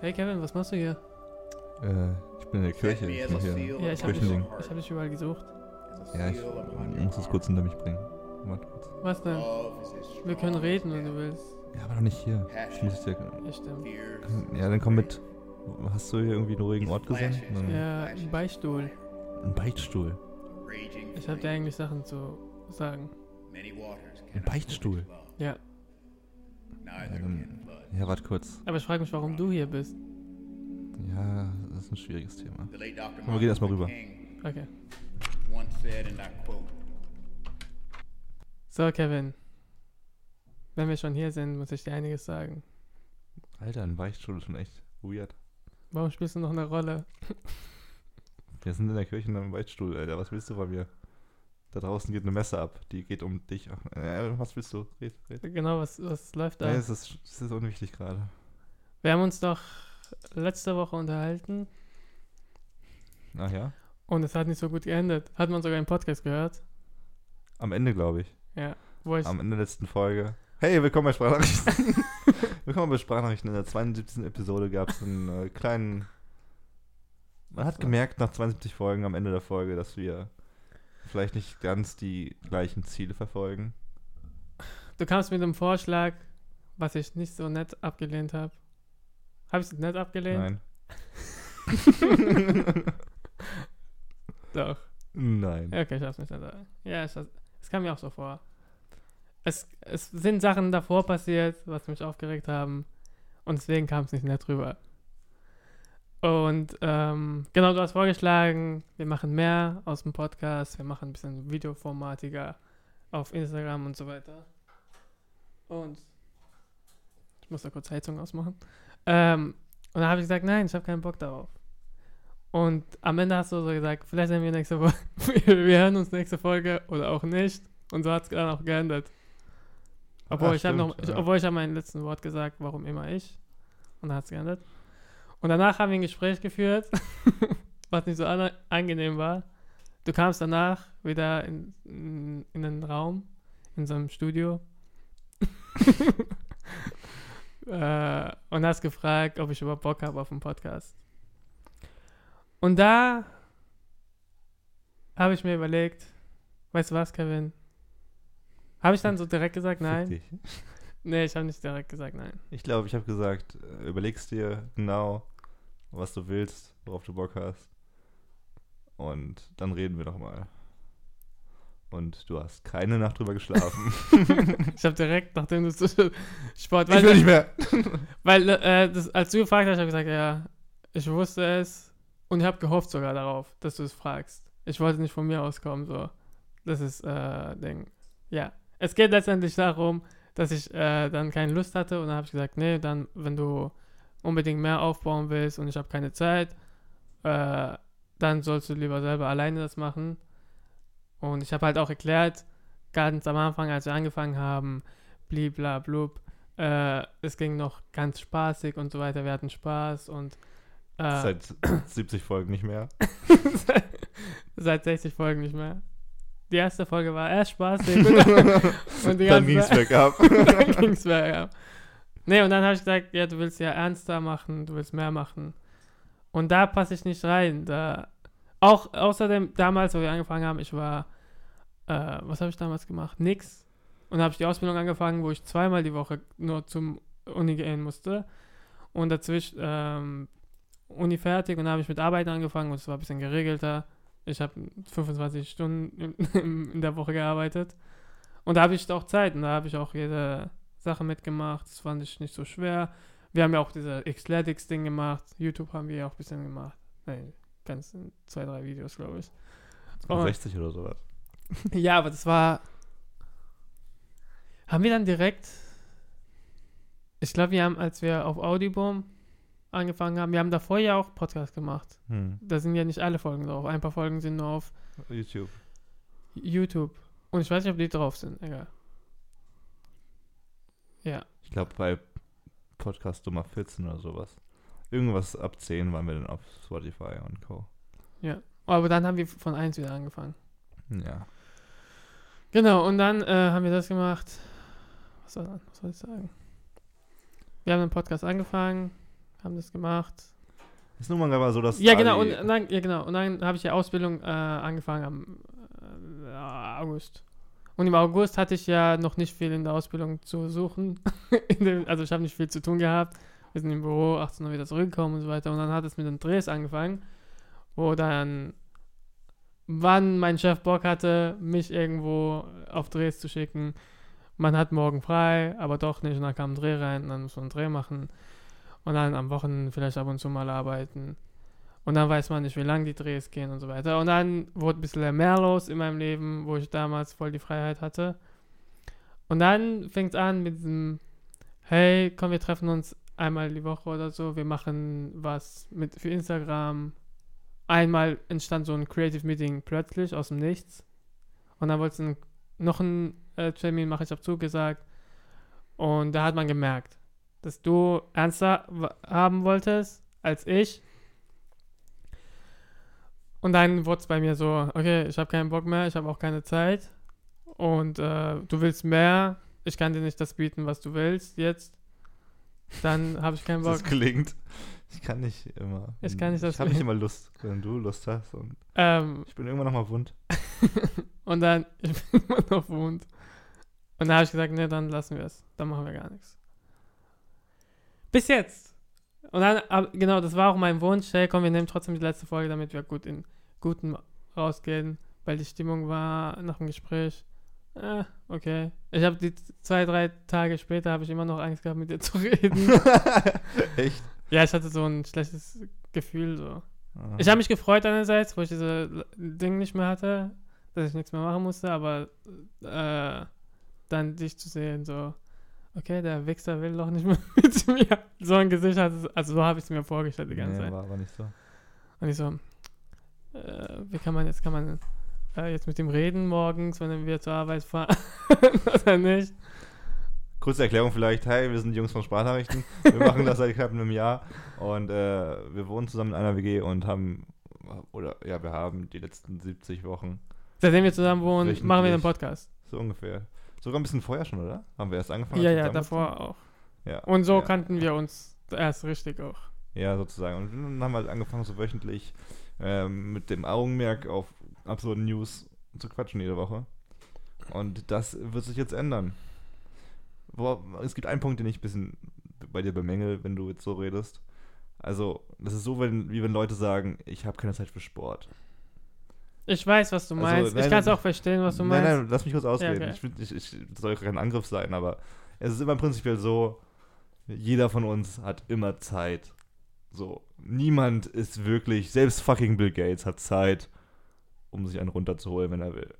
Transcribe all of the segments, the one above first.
Hey Kevin, was machst du hier? Äh, ich bin in der Kirche. Ich mach hier Ja, ich upon hab dich, ich hab dich überall gesucht. Ja, ich muss es kurz hinter mich bringen. Warte kurz. Was denn? Wir können reden, wenn du willst. Ja, aber doch nicht hier. Ich muss dir. Ja, stimmt. Ja, dann komm mit. Hast du hier irgendwie einen ruhigen Ort gesehen? Dann Ja, ein Beichtstuhl. ein Beichtstuhl. Ich hab dir eigentlich Sachen zu sagen. Ein Beichtstuhl. Ja, Ja, dann-. Ja, warte kurz. aber ich frage mich, warum du hier bist. Ja, das ist ein schwieriges Thema. Dr. wir gehen erst mal Martin rüber. Okay. So, Kevin. Wenn wir schon hier sind, muss ich dir einiges sagen. Alter, ein Beichtstuhl ist schon echt weird. Warum spielst du noch eine Rolle? Wir sind in der Kirche in einem Beichtstuhl, Alter. Was willst du von mir? Da draußen geht eine Messe ab. Die geht um dich. Äh, was willst du? Red, red. Genau, was, was läuft da? Nein, es ist, es ist unwichtig gerade. Wir haben uns doch letzte Woche unterhalten Ach ja? und es hat nicht so gut geendet. Hat man sogar im Podcast gehört. Am Ende, glaube ich. Ja. Wo ich. Am Ende der letzten Folge. Hey, willkommen bei Sprachnachrichten. willkommen bei Sprachnachrichten. In der 72. Episode gab es einen äh, kleinen. Man hat gemerkt nach 72 Folgen am Ende der Folge, dass wir vielleicht nicht ganz die gleichen Ziele verfolgen. Du kamst mit einem Vorschlag, was ich nicht so nett abgelehnt habe. Habe ich es nett abgelehnt? Nein. Doch. Nein. Okay, ich hab's nicht nett. Ja, es, es kam mir auch so vor. Es, es sind Sachen davor passiert, was mich aufgeregt haben. Und deswegen kam es nicht nett rüber. Und ähm, genau, du hast vorgeschlagen, wir machen mehr aus dem Podcast, wir machen ein bisschen videoformatiger auf Instagram und so weiter. Und ich muss da kurz Heizung ausmachen. Ähm, und dann habe ich gesagt, nein, ich habe keinen Bock darauf. Und am Ende hast du so gesagt, vielleicht sehen wir nächste Woche, wir, hören uns nächste Folge oder auch nicht. Und so hat es dann auch geendet. Obwohl Ah, ich habe noch, ich, ja. obwohl ich habe mein letzten Wort gesagt, warum immer ich. Und dann hat es geendet. Und danach haben wir ein Gespräch geführt, was nicht so an, angenehm war. Du kamst danach wieder in, in, in den Raum, in so einem Studio. äh, und hast gefragt, ob ich überhaupt Bock habe auf einen Podcast. Und da habe ich mir überlegt, weißt du was, Kevin? Habe ich dann so direkt gesagt, nein? Nee, ich habe nicht direkt gesagt, nein. Ich glaube, ich habe gesagt, äh, überlegst dir genau, was du willst, worauf du Bock hast. Und dann reden wir nochmal. Und du hast keine Nacht drüber geschlafen. Ich habe direkt, nachdem du Sport, ich will nicht mehr. Weil, äh, das, als du gefragt hast, habe ich gesagt, ja, ich wusste es und ich habe gehofft sogar darauf, dass du es fragst. Ich wollte nicht von mir auskommen, so. Das ist, äh, Ding. Ja. Es geht letztendlich darum, dass ich äh, dann keine Lust hatte und dann habe ich gesagt, nee, dann, wenn du unbedingt mehr aufbauen willst und ich habe keine Zeit, äh, dann sollst du lieber selber alleine das machen. Und ich habe halt auch erklärt, ganz am Anfang, als wir angefangen haben, bliblablub, äh, es ging noch ganz spaßig und so weiter. Wir hatten Spaß und äh, Seit 70 Folgen nicht mehr. seit 60 Folgen nicht mehr. Die erste Folge war erst spaßig und die Dann ging es bergab. dann ging's bergab. Nee, und dann habe ich gesagt, ja, du willst ja ernster machen, du willst mehr machen. Und da passe ich nicht rein. Da, auch außerdem, damals, wo wir angefangen haben, ich war, äh, was habe ich damals gemacht? Nix. Und habe ich die Ausbildung angefangen, wo ich zweimal die Woche nur zum Uni gehen musste. Und dazwischen ähm, Uni fertig und dann habe ich mit Arbeiten angefangen und es war ein bisschen geregelter. Ich habe 25 Stunden in, in der Woche gearbeitet. Und da habe ich auch Zeit und da habe ich auch jede Sache mitgemacht. Das fand ich nicht so schwer. Wir haben ja auch diese Xletics-Ding gemacht. YouTube haben wir ja auch ein bisschen gemacht. Nein, ganz in zwei, drei Videos, glaube ich. Und- 60 oder sowas. ja, aber das war. Haben wir dann direkt. Ich glaube, wir haben, als wir auf Audioboom angefangen haben, wir haben davor ja auch Podcast gemacht. Hm. Da sind ja nicht alle Folgen drauf. Ein paar Folgen sind nur auf YouTube. YouTube. Und ich weiß nicht, ob die drauf sind. Egal. Ja. Ich glaube bei Podcast Nummer 14 oder sowas. Irgendwas ab 10 waren wir dann auf Spotify und Co. Aber dann haben wir von 1 wieder angefangen. Ja. Genau, und dann äh, haben wir das gemacht. Was soll, was soll ich sagen? wir haben den Podcast angefangen, haben das gemacht. Ist nun mal aber so, dass. Ja, genau, und dann, ja, genau. Und dann habe ich die Ausbildung äh, angefangen am äh, August. Und im August hatte ich ja noch nicht viel in der Ausbildung zu suchen. dem, also ich habe nicht viel zu tun gehabt. Wir sind im Büro, 18 Uhr wieder zurückgekommen und so weiter. Und dann hat es mit den Drehs angefangen, wo dann, wann mein Chef Bock hatte, mich irgendwo auf Drehs zu schicken. Man hat morgen frei, aber doch nicht. Und dann kam ein Dreh rein und dann muss man einen Dreh machen. Und dann am Wochenende vielleicht ab und zu mal arbeiten. Und dann weiß man nicht, wie lange die Drehs gehen und so weiter. Und dann wurde ein bisschen mehr los in meinem Leben, wo ich damals voll die Freiheit hatte. Und dann fängt es an mit diesem, hey, komm, wir treffen uns einmal die Woche oder so. Wir machen was mit für Instagram. Einmal entstand so ein Creative Meeting plötzlich aus dem Nichts. Und dann wollte es noch einen äh, Termin machen, ich habe zugesagt. Und da hat man gemerkt, dass du ernster haben wolltest als ich. Und dann wurde es bei mir so, okay, ich habe keinen Bock mehr, ich habe auch keine Zeit. Und äh, du willst mehr, ich kann dir nicht das bieten, was du willst jetzt. Dann habe ich keinen Bock. Das gelingt. Ich kann nicht immer. Ich kann nicht das Ich habe nicht immer Lust, wenn du Lust hast. Und Ähm, ich bin irgendwann nochmal wund. und dann, ich bin immer noch wund. Und dann habe ich gesagt, nee, dann lassen wir es. Dann machen wir gar nichts. Bis jetzt. Und dann, genau, das war auch mein Wunsch. Hey, komm, wir nehmen trotzdem die letzte Folge, damit wir gut in Guten rausgehen. Weil die Stimmung war nach dem Gespräch. Äh, okay. Ich habe die zwei, drei Tage später habe ich immer noch Angst gehabt, mit dir zu reden. Echt? ja, ich hatte so ein schlechtes Gefühl so. Ah. Ich habe mich gefreut einerseits, wo ich diese Ding nicht mehr hatte, dass ich nichts mehr machen musste, aber äh, dann dich zu sehen, so, okay, der Wichser will doch nicht mehr mit mir. So ein Gesicht hat es, also so habe ich es mir vorgestellt die ganze nee, Zeit. war aber nicht so. Und ich so, äh, wie kann man jetzt, kann man äh, jetzt mit ihm reden morgens, wenn wir zur Arbeit fahren oder nicht? Kurze Erklärung vielleicht. Hey, wir sind die Jungs von Sprachnachrichten. Wir machen das seit knapp einem Jahr. Und äh, wir wohnen zusammen in einer WG und haben, oder ja, wir haben die letzten 70 Wochen, Seitdem wir zusammen wohnen, machen wir den Podcast. so ungefähr. Sogar ein bisschen vorher schon, oder? Haben wir erst angefangen? Ja, ja, davor auch. Ja. Und so ja. kannten wir uns erst richtig auch. Ja, sozusagen. Und dann haben wir halt angefangen, so wöchentlich ähm, mit dem Augenmerk auf absurde News zu quatschen jede Woche. Und das wird sich jetzt ändern. Es gibt einen Punkt, den ich ein bisschen bei dir bemängel, wenn du jetzt so redest. Also, das ist so, wenn, wie wenn Leute sagen, ich habe keine Zeit für Sport. Ich weiß, was du Also, meinst. ich nein, kann es nein, auch verstehen, was du nein, meinst. nein, lass mich kurz ausreden. okay. ich, ich, ich das soll kein Angriff sein, aber es ist immer prinzipiell so, jeder von uns hat immer Zeit. So, niemand ist wirklich, selbst fucking Bill Gates hat Zeit, um sich einen runterzuholen, wenn er will.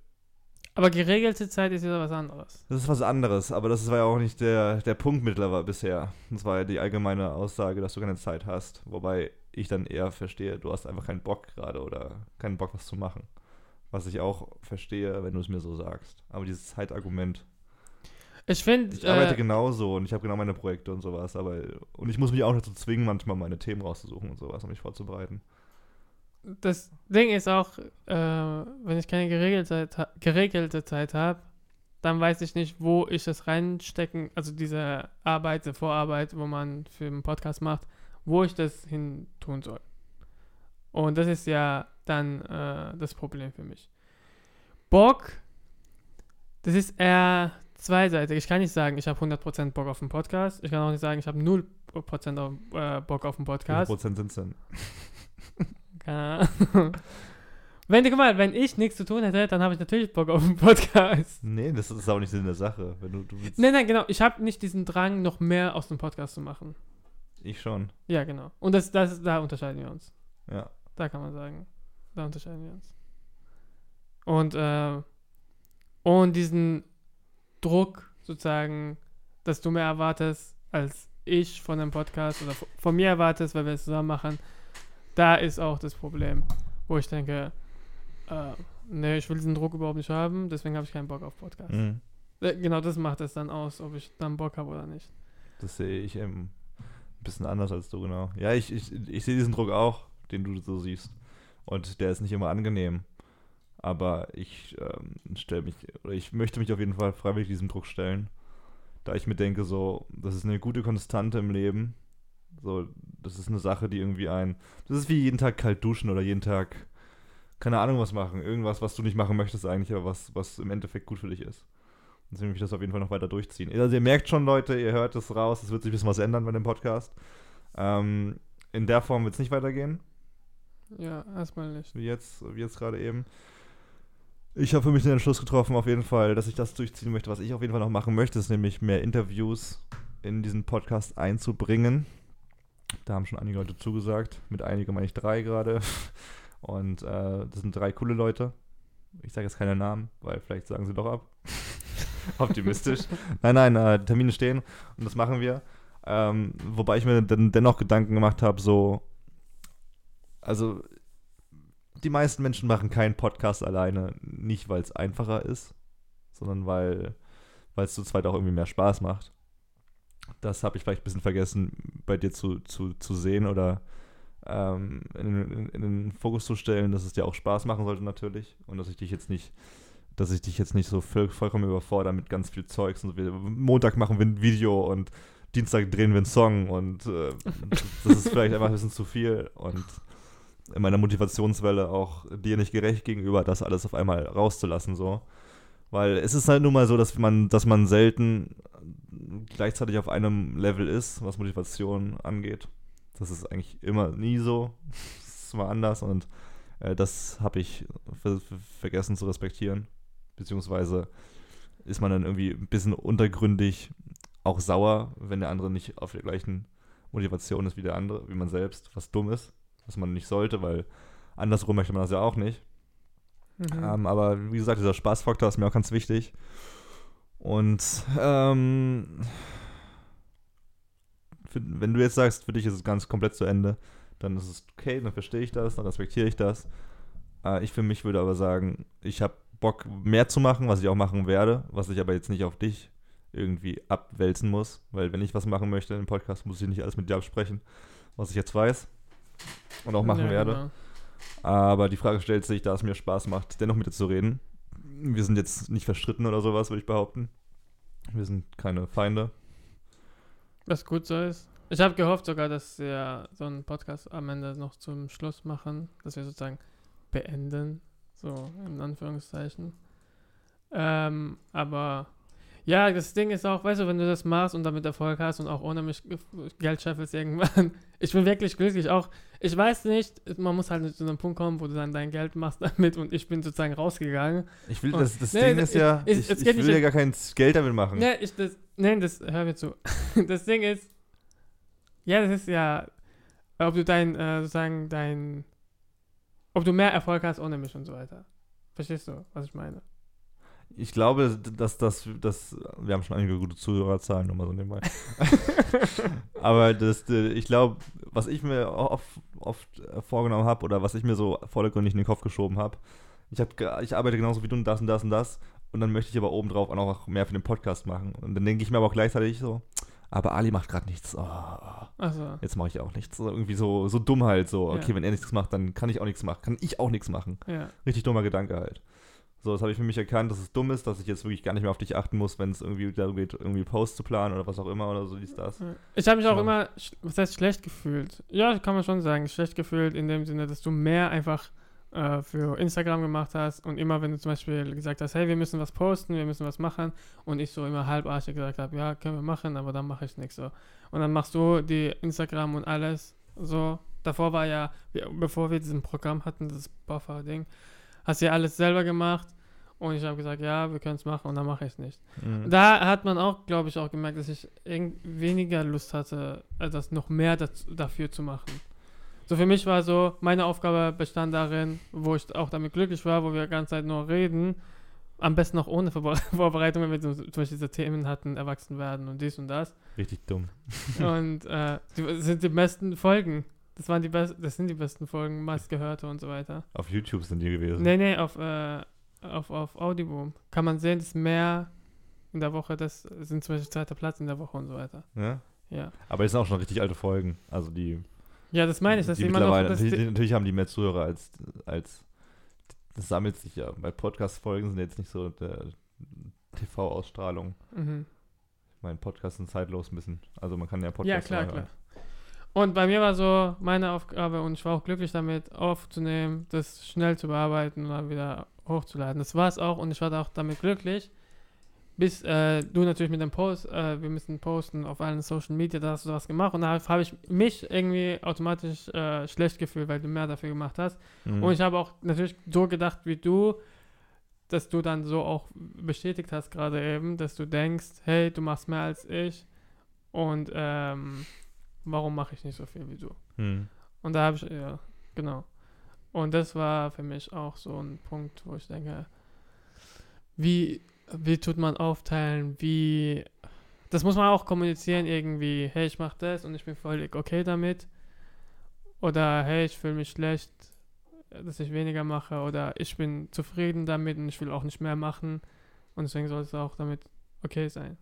Aber geregelte Zeit ist wieder was anderes. Das ist was anderes, aber das war ja auch nicht der, der Punkt mittlerweile bisher. Das war ja die allgemeine Aussage, dass du keine Zeit hast. Wobei ich dann eher verstehe, du hast einfach keinen Bock gerade oder keinen Bock, was zu machen. Was ich auch verstehe, wenn du es mir so sagst. Aber dieses Zeitargument. Ich finde, Ich arbeite äh, genauso und ich habe genau meine Projekte und sowas, aber und ich muss mich auch dazu zwingen, manchmal meine Themen rauszusuchen und sowas, um mich vorzubereiten. das Ding ist auch, äh, wenn ich keine geregelte geregelte Zeit habe, dann weiß ich nicht, wo ich es reinstecken, also diese Arbeit, diese Vorarbeit, wo man für einen Podcast macht, wo ich das hin tun soll. Und das ist ja dann äh, das Problem für mich. Bock, das ist eher zweiseitig. Ich kann nicht sagen, ich habe 100% Bock auf den Podcast. Ich kann auch nicht sagen, ich habe 0% auf, äh, Bock auf den Podcast. Prozent sind es denn? Wenn, guck mal, wenn ich nichts zu tun hätte, dann habe ich natürlich Bock auf einen Podcast. Nee, das ist auch nicht Sinn der Sache. Wenn du, du willst, Nein, nein, genau. Ich habe nicht diesen Drang, noch mehr aus dem Podcast zu machen. Ich schon. Ja, genau. Und das, das, da unterscheiden wir uns. Ja. Da kann man sagen. Da unterscheiden wir uns. Und, äh, und diesen Druck sozusagen, dass du mehr erwartest, als ich von einem Podcast oder von mir erwartest, weil wir es zusammen machen, da ist auch das Problem, wo ich denke, äh, nee, ich will diesen Druck überhaupt nicht haben, deswegen habe ich keinen Bock auf Podcast. Mhm. Äh, Genau das macht es dann aus, ob ich dann Bock habe oder nicht. Das sehe ich ähm, ein bisschen anders als du, genau. Ja, ich, ich, ich sehe diesen Druck auch, den du so siehst. Und der ist nicht immer angenehm. Aber ich ähm, stelle mich, oder ich möchte mich auf jeden Fall freiwillig diesem Druck stellen. da ich mir denke, so, das ist eine gute Konstante im Leben. So, das ist eine Sache, die irgendwie ein. Das ist wie jeden Tag kalt duschen oder jeden Tag, keine Ahnung, was machen. Irgendwas, was du nicht machen möchtest eigentlich, aber was, was im Endeffekt gut für dich ist. Deswegen will ich das auf jeden Fall noch weiter durchziehen. Also ihr merkt schon, Leute, ihr hört es raus, es wird sich ein bisschen was ändern bei dem Podcast. Ähm, in der Form wird es nicht weitergehen, Ja, erstmal nicht. wie jetzt, wie jetzt gerade eben. Ich habe für mich den Entschluss getroffen, auf jeden Fall, dass ich das durchziehen möchte. Was ich auf jeden Fall noch machen möchte, ist nämlich mehr Interviews in diesen Podcast einzubringen. Da haben schon einige Leute zugesagt. Mit einigen meine ich drei gerade. Und äh, das sind drei coole Leute. Ich sage jetzt keine Namen, weil vielleicht sagen sie doch ab. Optimistisch. nein, nein, äh, Termine stehen und das machen wir. Ähm, wobei ich mir dann dennoch Gedanken gemacht habe, so, also die meisten Menschen machen keinen Podcast alleine, nicht weil es einfacher ist, sondern weil es zu zweit auch irgendwie mehr Spaß macht. Das habe ich vielleicht ein bisschen vergessen bei dir zu, zu, zu sehen oder ähm, in, in, in den Fokus zu stellen, dass es dir auch Spaß machen sollte natürlich und dass ich dich jetzt nicht dass ich dich jetzt nicht so voll, vollkommen überfordere mit ganz viel Zeugs und so. Montag machen wir ein Video und Dienstag drehen wir einen Song und äh, das ist vielleicht einfach ein bisschen zu viel und in meiner Motivationswelle auch dir nicht gerecht gegenüber, das alles auf einmal rauszulassen so. Weil es ist halt nun mal so, dass man, dass man selten gleichzeitig auf einem Level ist, was Motivation angeht. Das ist eigentlich immer nie so. Das ist immer anders und äh, das habe ich ver ver vergessen zu respektieren. Beziehungsweise ist man dann irgendwie ein bisschen untergründig auch sauer, wenn der andere nicht auf der gleichen Motivation ist wie der andere, wie man selbst, was dumm ist, was man nicht sollte, weil andersrum möchte man das ja auch nicht. Mhm. Ähm, aber wie gesagt, dieser Spaßfaktor ist mir auch ganz wichtig. Und ähm, für, wenn du jetzt sagst, für dich ist es ganz komplett zu Ende, dann ist es okay, dann verstehe ich das, dann respektiere ich das. Äh, ich für mich würde aber sagen, ich habe Bock, mehr zu machen, was ich auch machen werde, was ich aber jetzt nicht auf dich irgendwie abwälzen muss, weil wenn ich was machen möchte im Podcast, muss ich nicht alles mit dir absprechen, was ich jetzt weiß und auch machen Ja, werde. genau. Aber die Frage stellt sich, da es mir Spaß macht, dennoch mit dir zu reden. Wir sind jetzt nicht verstritten oder sowas, würde ich behaupten. Wir sind keine Feinde. Was gut so ist. Ich habe gehofft sogar, dass wir so einen Podcast am Ende noch zum Schluss machen, dass wir sozusagen beenden, so in Anführungszeichen. Ähm, aber ja, das Ding ist auch, weißt du, wenn du das machst und damit Erfolg hast und auch ohne mich ge- Geld scheffelst irgendwann, ich bin wirklich glücklich. Auch, ich weiß nicht, man muss halt zu einem Punkt kommen, wo du dann dein Geld machst damit und ich bin sozusagen rausgegangen. Ich will, Und- das, das Nee, Ding ist ja, ich- ich, ich will nicht- ja gar kein Geld damit machen. Ne, ich das. Nein, das hör mir zu. Das Ding ist, ja, das ist ja, ob du dein, äh, sozusagen dein, ob du mehr Erfolg hast ohne mich und so weiter. Verstehst du, was ich meine? Ich glaube, dass das, das, wir haben schon einige gute Zuhörerzahlen, nochmal so nebenbei. Aber das, äh, ich glaube, was ich mir oft, oft äh, vorgenommen habe oder was ich mir so vordergründig in den Kopf geschoben habe, ich, hab, ich arbeite genauso wie du und das und das und das und dann möchte ich aber obendrauf auch noch mehr für den Podcast machen. Und dann denke ich mir aber auch gleichzeitig so, aber Ali macht gerade nichts. Oh, Also, jetzt mache ich auch nichts. So, irgendwie so, so dumm halt. So, okay, Ja. wenn er nichts macht, dann kann ich auch nichts machen. Kann ich auch nichts machen. ja. Richtig dummer Gedanke halt. So, das habe ich für mich erkannt, dass es dumm ist, dass ich jetzt wirklich gar nicht mehr auf dich achten muss, wenn es irgendwie darum geht, irgendwie Posts zu planen oder was auch immer oder so dies, das. Ich habe mich auch Ja. immer, was heißt schlecht gefühlt? Ja, kann man schon sagen, schlecht gefühlt in dem Sinne, dass du mehr einfach äh, für Instagram gemacht hast und immer, wenn du zum Beispiel gesagt hast, hey, wir müssen was posten, wir müssen was machen und ich so immer halbarschig gesagt habe, ja, können wir machen, aber dann mache ich nichts so. Und dann machst du die Instagram und alles so. Davor war ja, bevor wir diesen Programm hatten, das Buffer-Ding, hast du ja alles selber gemacht und ich habe gesagt, ja, wir können es machen und dann mache ich es nicht. Mhm. Da hat man auch, glaube ich, auch gemerkt, dass ich weniger Lust hatte, äh, das noch mehr dazu, dafür zu machen. So für mich war so, meine Aufgabe bestand darin, wo ich auch damit glücklich war, wo wir die ganze Zeit nur reden, am besten noch ohne Vorbe Vorbereitung, wenn wir zum Beispiel diese Themen hatten, erwachsen werden und dies und das. Richtig dumm. und äh, das sind die besten Folgen. Das waren die besten, das sind die besten Folgen, meistgehörte und so weiter. Auf YouTube sind die gewesen. Nee, nee, auf, äh, auf, auf Audioboom. Kann man sehen, dass mehr in der Woche, das sind zum Beispiel zweiter Platz in der Woche und so weiter. Ja? Ja. Aber das sind auch schon richtig alte Folgen. Also die, Ja, das meine ich, dass die immer noch, natürlich, natürlich haben die mehr Zuhörer als, als das sammelt sich ja. Bei Podcast-Folgen sind jetzt nicht so der TV-Ausstrahlung. mhm. mein Podcast ist zeitlos ein bisschen. Also man kann ja Ja, Podcast klar, immer klar. hören. Und bei mir war so meine Aufgabe, und ich war auch glücklich damit, aufzunehmen, das schnell zu bearbeiten und dann wieder hochzuladen. Das war es auch und ich war da auch damit glücklich. Bis äh, du natürlich mit dem Post, äh, wir müssen posten auf allen Social Media, da hast du was gemacht und da habe ich mich irgendwie automatisch äh, schlecht gefühlt, weil du mehr dafür gemacht hast. Mhm. Und ich habe auch natürlich so gedacht wie du, dass du dann so auch bestätigt hast gerade eben, dass du denkst, hey, du machst mehr als ich und ähm, warum mache ich nicht so viel wie du? Mhm. Und da habe ich, ja, genau. Und das war für mich auch so ein Punkt, wo ich denke, wie, wie tut man aufteilen, wie, das muss man auch kommunizieren irgendwie, hey, ich mache das und ich bin völlig okay damit. Oder hey, ich fühle mich schlecht, dass ich weniger mache. Oder ich bin zufrieden damit und ich will auch nicht mehr machen. Und deswegen soll es auch damit okay sein.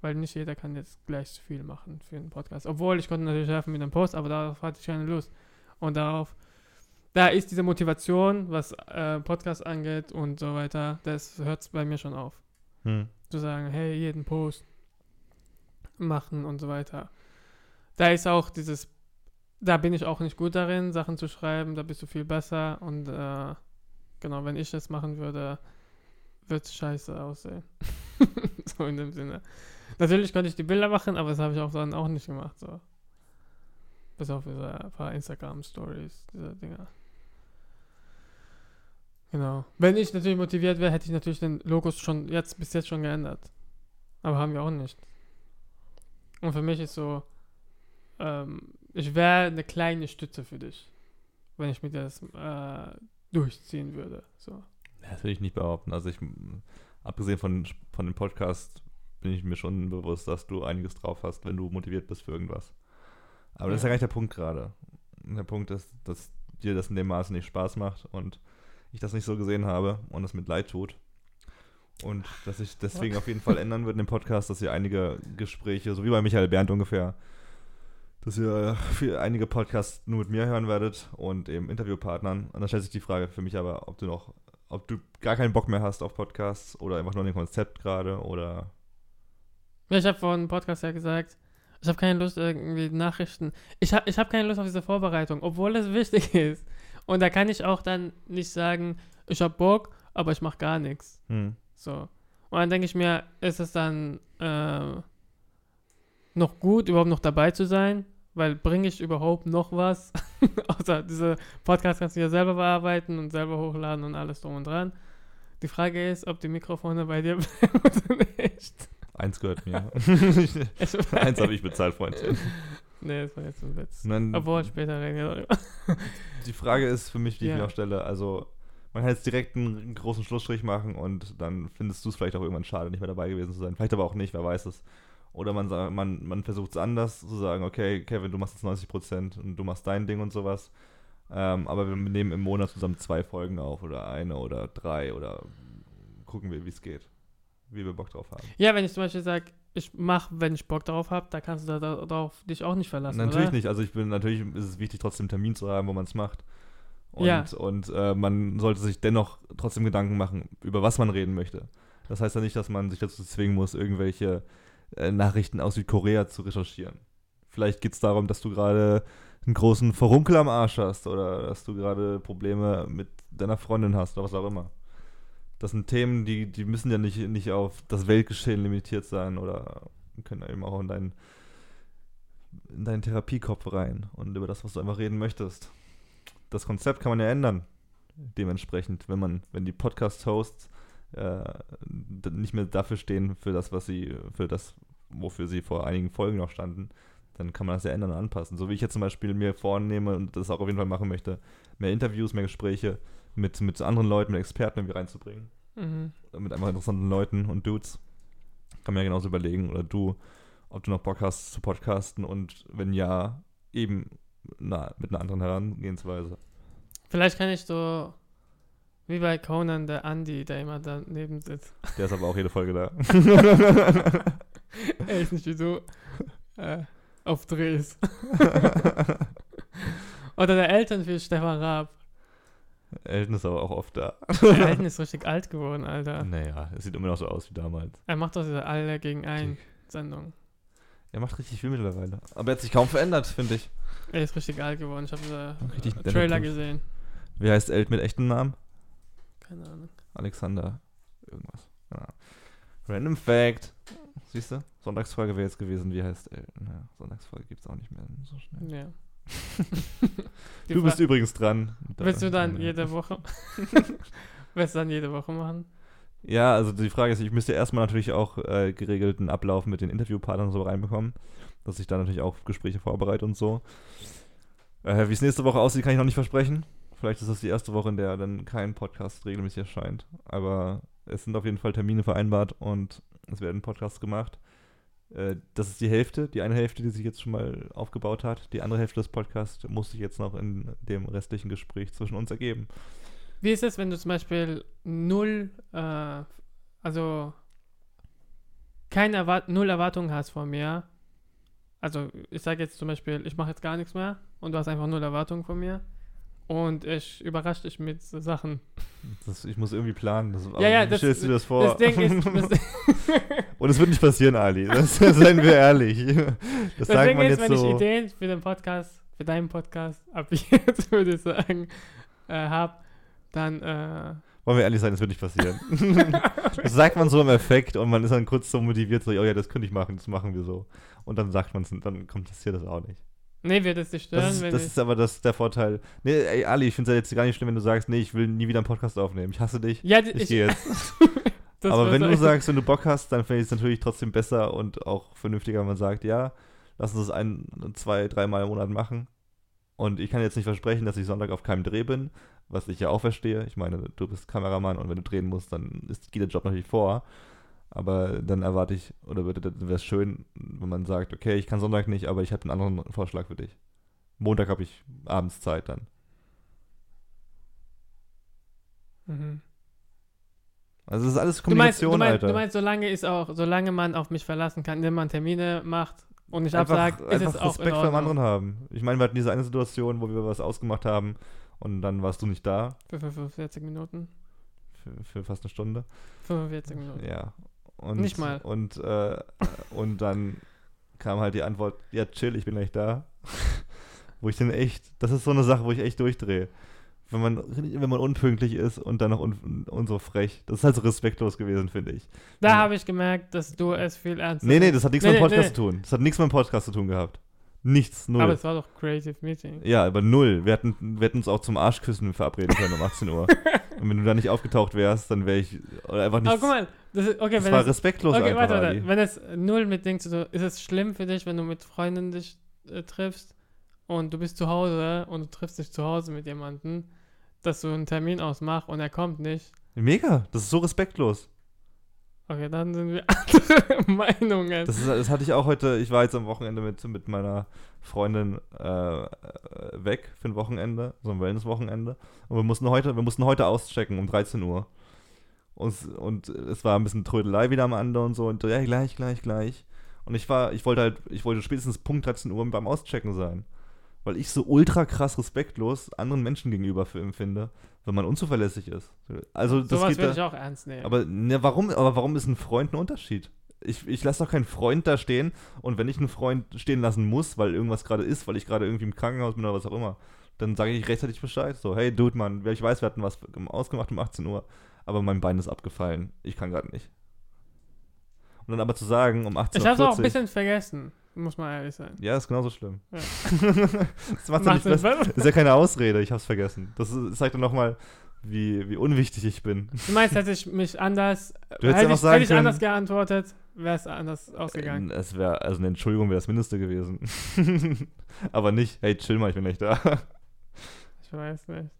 Weil nicht jeder kann jetzt gleich so viel machen für einen Podcast. Obwohl ich konnte natürlich helfen mit einem Post, aber darauf hatte ich keine Lust. Und darauf, da ist diese Motivation, was äh, Podcast angeht und so weiter, das hört bei mir schon auf. Mhm. Zu sagen, hey, jeden Post machen und so weiter. Da ist auch dieses, da bin ich auch nicht gut darin, Sachen zu schreiben, da bist du viel besser und äh, genau, wenn ich das machen würde, wird es scheiße aussehen. so in dem Sinne. Natürlich konnte ich die Bilder machen, aber das habe ich auch dann auch nicht gemacht. So. Bis auf diese paar Instagram-Stories, diese Dinger. Genau. Wenn ich natürlich motiviert wäre, hätte ich natürlich den Logos schon jetzt bis jetzt schon geändert. Aber haben wir auch nicht. Und für mich ist so, ähm, ich wäre eine kleine Stütze für dich, wenn ich mit dir das äh, durchziehen würde. So. Das will ich nicht behaupten. Also ich, abgesehen von, von dem Podcast, bin ich mir schon bewusst, dass du einiges drauf hast, wenn du motiviert bist für irgendwas. Aber das ist ja Ja. gar nicht der Punkt gerade. Der Punkt ist, dass dir das in dem Maße nicht Spaß macht und ich das nicht so gesehen habe und es mit leid tut. Und dass ich deswegen auf jeden Fall ändern würde in dem Podcast, dass ihr einige Gespräche, so wie bei Michael Berndt ungefähr, dass ihr für einige Podcasts nur mit mir hören werdet und eben Interviewpartnern. Und dann stellt sich die Frage für mich aber, ob du noch, ob du gar keinen Bock mehr hast auf Podcasts oder einfach nur an dem Konzept gerade oder Ja, ich habe vor einem Podcast ja gesagt, ich habe keine Lust irgendwie Nachrichten. Ich habe ich hab keine Lust auf diese Vorbereitung, obwohl es wichtig ist. Und da kann ich auch dann nicht sagen, ich habe Bock, aber ich mache gar nichts. hm, So. Und dann denke ich mir, ist es dann äh, noch gut, überhaupt noch dabei zu sein? Weil bringe ich überhaupt noch was? Außer diese Podcast kannst du ja selber bearbeiten und selber hochladen und alles drum und dran. Die Frage ist, ob die Mikrofone bei dir bleiben oder nicht. eins gehört mir. Eins habe ich bezahlt, Freundchen. Nee, das war jetzt ein Witz. Dann, Obwohl, später reden wir die Frage ist für mich, die ich Ja. mir auch stelle, also man kann jetzt direkt einen großen Schlussstrich machen und dann findest du es vielleicht auch irgendwann schade, nicht mehr dabei gewesen zu sein. Vielleicht aber auch nicht, wer weiß es. Oder man, man, man versucht es anders zu sagen, okay, Kevin, du machst jetzt 90 Prozent und du machst dein Ding und sowas. Ähm, aber wir nehmen im Monat zusammen zwei Folgen auf oder eine oder drei oder gucken wir, wie es geht. Wie wir Bock drauf haben. Ja, wenn ich zum Beispiel sage, ich mache, wenn ich Bock darauf habe, da kannst du da, da, darauf dich auch nicht verlassen. natürlich oder? nicht. Also ich bin natürlich ist es wichtig, trotzdem einen Termin zu haben, wo man es macht. Und, Ja. und äh, man sollte sich dennoch trotzdem Gedanken machen, über was man reden möchte. Das heißt ja nicht, dass man sich dazu zwingen muss, irgendwelche äh, Nachrichten aus Südkorea zu recherchieren. Vielleicht geht es darum, dass du gerade einen großen Verunkel am Arsch hast oder dass du gerade Probleme mit deiner Freundin hast oder was auch immer. Das sind Themen, die, die müssen ja nicht, nicht auf das Weltgeschehen limitiert sein oder können eben auch in deinen, in deinen Therapiekopf rein und über das, was du einfach reden möchtest. Das Konzept kann man ja ändern. Dementsprechend, wenn man, wenn die Podcast-Hosts äh, nicht mehr dafür stehen, für das, was sie, für das, wofür sie vor einigen Folgen noch standen, dann kann man das ja ändern und anpassen. So wie ich jetzt zum Beispiel mir vornehme und das auch auf jeden Fall machen möchte, mehr Interviews, mehr Gespräche mit, mit anderen Leuten, mit Experten irgendwie reinzubringen. Mhm. Mit einfach interessanten Leuten und Dudes. Kann man ja genauso überlegen, oder du, ob du noch Bock hast zu podcasten und wenn ja, eben na, mit einer anderen Herangehensweise. Vielleicht kann ich so, wie bei Conan, der Andy, der immer daneben sitzt. Der ist aber auch jede Folge da. ist nicht wie du äh, auf Drehs. Oder der Eltern für Stefan Raab. Elton ist aber auch oft da. Der Eltern ist richtig alt geworden, Alter. Naja, es sieht immer noch so aus wie damals. Er macht doch diese alle gegen einen Sendung. Er macht richtig viel mittlerweile. Aber er hat sich kaum verändert, finde ich. Er ist richtig alt geworden. Ich habe Richtig äh, Trailer Typ. gesehen. Wie heißt Eld mit echten Namen? Keine Ahnung. Alexander. Irgendwas. Ahnung. Random Fact. Siehst du? Sonntagsfolge wäre jetzt gewesen, wie heißt Eld? Naja, Sonntagsfolge gibt es auch nicht mehr so schnell. Ja. Du Fra- bist übrigens dran. Willst du dann jede Woche? Willst du dann jede Woche machen? Ja, also die Frage ist, ich müsste erstmal natürlich auch äh, geregelten Ablauf mit den Interviewpartnern so reinbekommen, dass ich da natürlich auch Gespräche vorbereite und so. Äh, Wie es nächste Woche aussieht, kann ich noch nicht versprechen. Vielleicht ist das die erste Woche, in der dann kein Podcast regelmäßig erscheint. Aber es sind auf jeden Fall Termine vereinbart und es werden Podcasts gemacht. Äh, Das ist die Hälfte, die eine Hälfte, die sich jetzt schon mal aufgebaut hat. Die andere Hälfte des Podcasts muss sich jetzt noch in dem restlichen Gespräch zwischen uns ergeben. Wie ist es, wenn du zum Beispiel null, äh, also keine Erwart null Erwartungen hast von mir? Also ich sage jetzt zum Beispiel, ich mache jetzt gar nichts mehr und du hast einfach null Erwartungen von mir und ich überrasche dich mit so Sachen. Das, ich muss irgendwie planen. Das, Ja, ja, das- stellst du dir das vor? Das Ding ist, das, Und es wird nicht passieren, Ali. Das, seien wir ehrlich. Das, das sagt Ding man ist, jetzt wenn so. ich Ideen für den Podcast, für deinen Podcast ab jetzt würde ich sagen, äh, hab, dann äh, Wollen wir ehrlich sein, das wird nicht passieren. das sagt man so im Effekt und man ist dann kurz so motiviert, so, oh ja, das könnte ich machen, das machen wir so. Und dann sagt man es und dann kommt das hier das auch nicht. Nee, wird es dich stören, Das ist, das ich, ist aber das, der Vorteil. Nee, ey, Ali, ich finde es ja jetzt gar nicht schlimm, wenn du sagst, nee, ich will nie wieder einen Podcast aufnehmen. Ich hasse dich. ja, Ich gehe jetzt. aber wenn du sagst, wenn du Bock hast, dann finde ich es natürlich trotzdem besser und auch vernünftiger, wenn man sagt, ja, lass uns das ein, zwei, dreimal im Monat machen. Und ich kann jetzt nicht versprechen, dass ich Sonntag auf keinem Dreh bin, was ich ja auch verstehe. Ich meine, du bist Kameramann und wenn du drehen musst, dann ist, geht der Job natürlich vor. Aber dann erwarte ich, oder wäre es schön, wenn man sagt, okay, ich kann Sonntag nicht, aber ich habe einen anderen Vorschlag für dich. Montag habe ich abends Zeit dann. Mhm. Also es ist alles Du meinst, du, meinst, Alter. du meinst, solange ist auch, solange man auf mich verlassen kann, indem man Termine macht und nicht einfach, absagt, ist einfach es auch Respekt vor dem anderen haben. Ich meine, wir hatten diese eine Situation, wo wir was ausgemacht haben und dann warst du nicht da Für 45 Minuten. für, für fast eine Stunde. 45 Minuten. Ja. Und, Nicht mal. Und, äh, und dann kam halt die Antwort, ja, chill, ich bin gleich da. wo ich dann echt, das ist so eine Sache, wo ich echt durchdrehe. Wenn man, wenn man unpünktlich ist und dann noch un, und so frech. Das ist halt so respektlos gewesen, finde ich. Da Ja. habe ich gemerkt, dass du es viel ernster Nee, nee, nimmst. das hat nichts Nee, mit dem nee, Podcast nee. zu tun. Das hat nichts mit dem Podcast zu tun gehabt. Nichts, null. Aber es war doch Creative Meeting. Ja, aber null. Wir hätten, wir hätten uns auch zum Arschküssen verabreden können um 18 Uhr. Und wenn du da nicht aufgetaucht wärst, dann wäre ich oder einfach nicht. Aber guck mal, das ist, okay, das wenn war es, respektlos okay, einfach, warte, warte, wenn es null mit Ding zu tun, ist es schlimm für dich, wenn du mit Freunden dich äh, triffst und du bist zu Hause und du triffst dich zu Hause mit jemandem, dass du einen Termin ausmachst und er kommt nicht. Mega, das ist so respektlos. Okay, dann sind wir andere Meinungen. Das, ist, das hatte ich auch heute. Ich war jetzt am Wochenende mit, mit meiner Freundin äh, weg für ein Wochenende, so ein Wellness-Wochenende. Und wir mussten heute, wir mussten heute auschecken um 13 Uhr. Und, und es war ein bisschen Trödelei wieder am Ende und so. Und ja, gleich, gleich, gleich. Und ich war, ich wollte halt, ich wollte spätestens Punkt 13 Uhr beim Auschecken sein. Weil ich so ultra krass respektlos anderen Menschen gegenüber für empfinde, wenn man unzuverlässig ist. Also das Sowas geht würde da, ich auch ernst nehmen. aber ne, warum, aber warum ist ein Freund ein Unterschied? Ich, ich lasse doch keinen Freund da stehen und wenn ich einen Freund stehen lassen muss, weil irgendwas gerade ist, weil ich gerade irgendwie im Krankenhaus bin oder was auch immer, dann sage ich rechtzeitig Bescheid. So, hey Dude, Mann, ich weiß, wir hatten was ausgemacht um 18 Uhr, aber mein Bein ist abgefallen. Ich kann gerade nicht. Und dann aber zu sagen, um 18 ich Uhr. habe es auch ein bisschen vergessen, muss man ehrlich sein. Ja, ist genauso schlimm. Ja. das macht's ja nicht besser. ist ja keine Ausrede, ich hab's vergessen. Das zeigt dann nochmal, wie, wie unwichtig ich bin. Du meinst, hätte ich mich anders, Du hättest hätte ich, sagen hätte ich können- anders geantwortet, wäre es anders ausgegangen. Äh, Es wäre, also eine Entschuldigung wäre das Mindeste gewesen. Aber nicht, hey, chill mal, ich bin nicht da. Ich weiß nicht.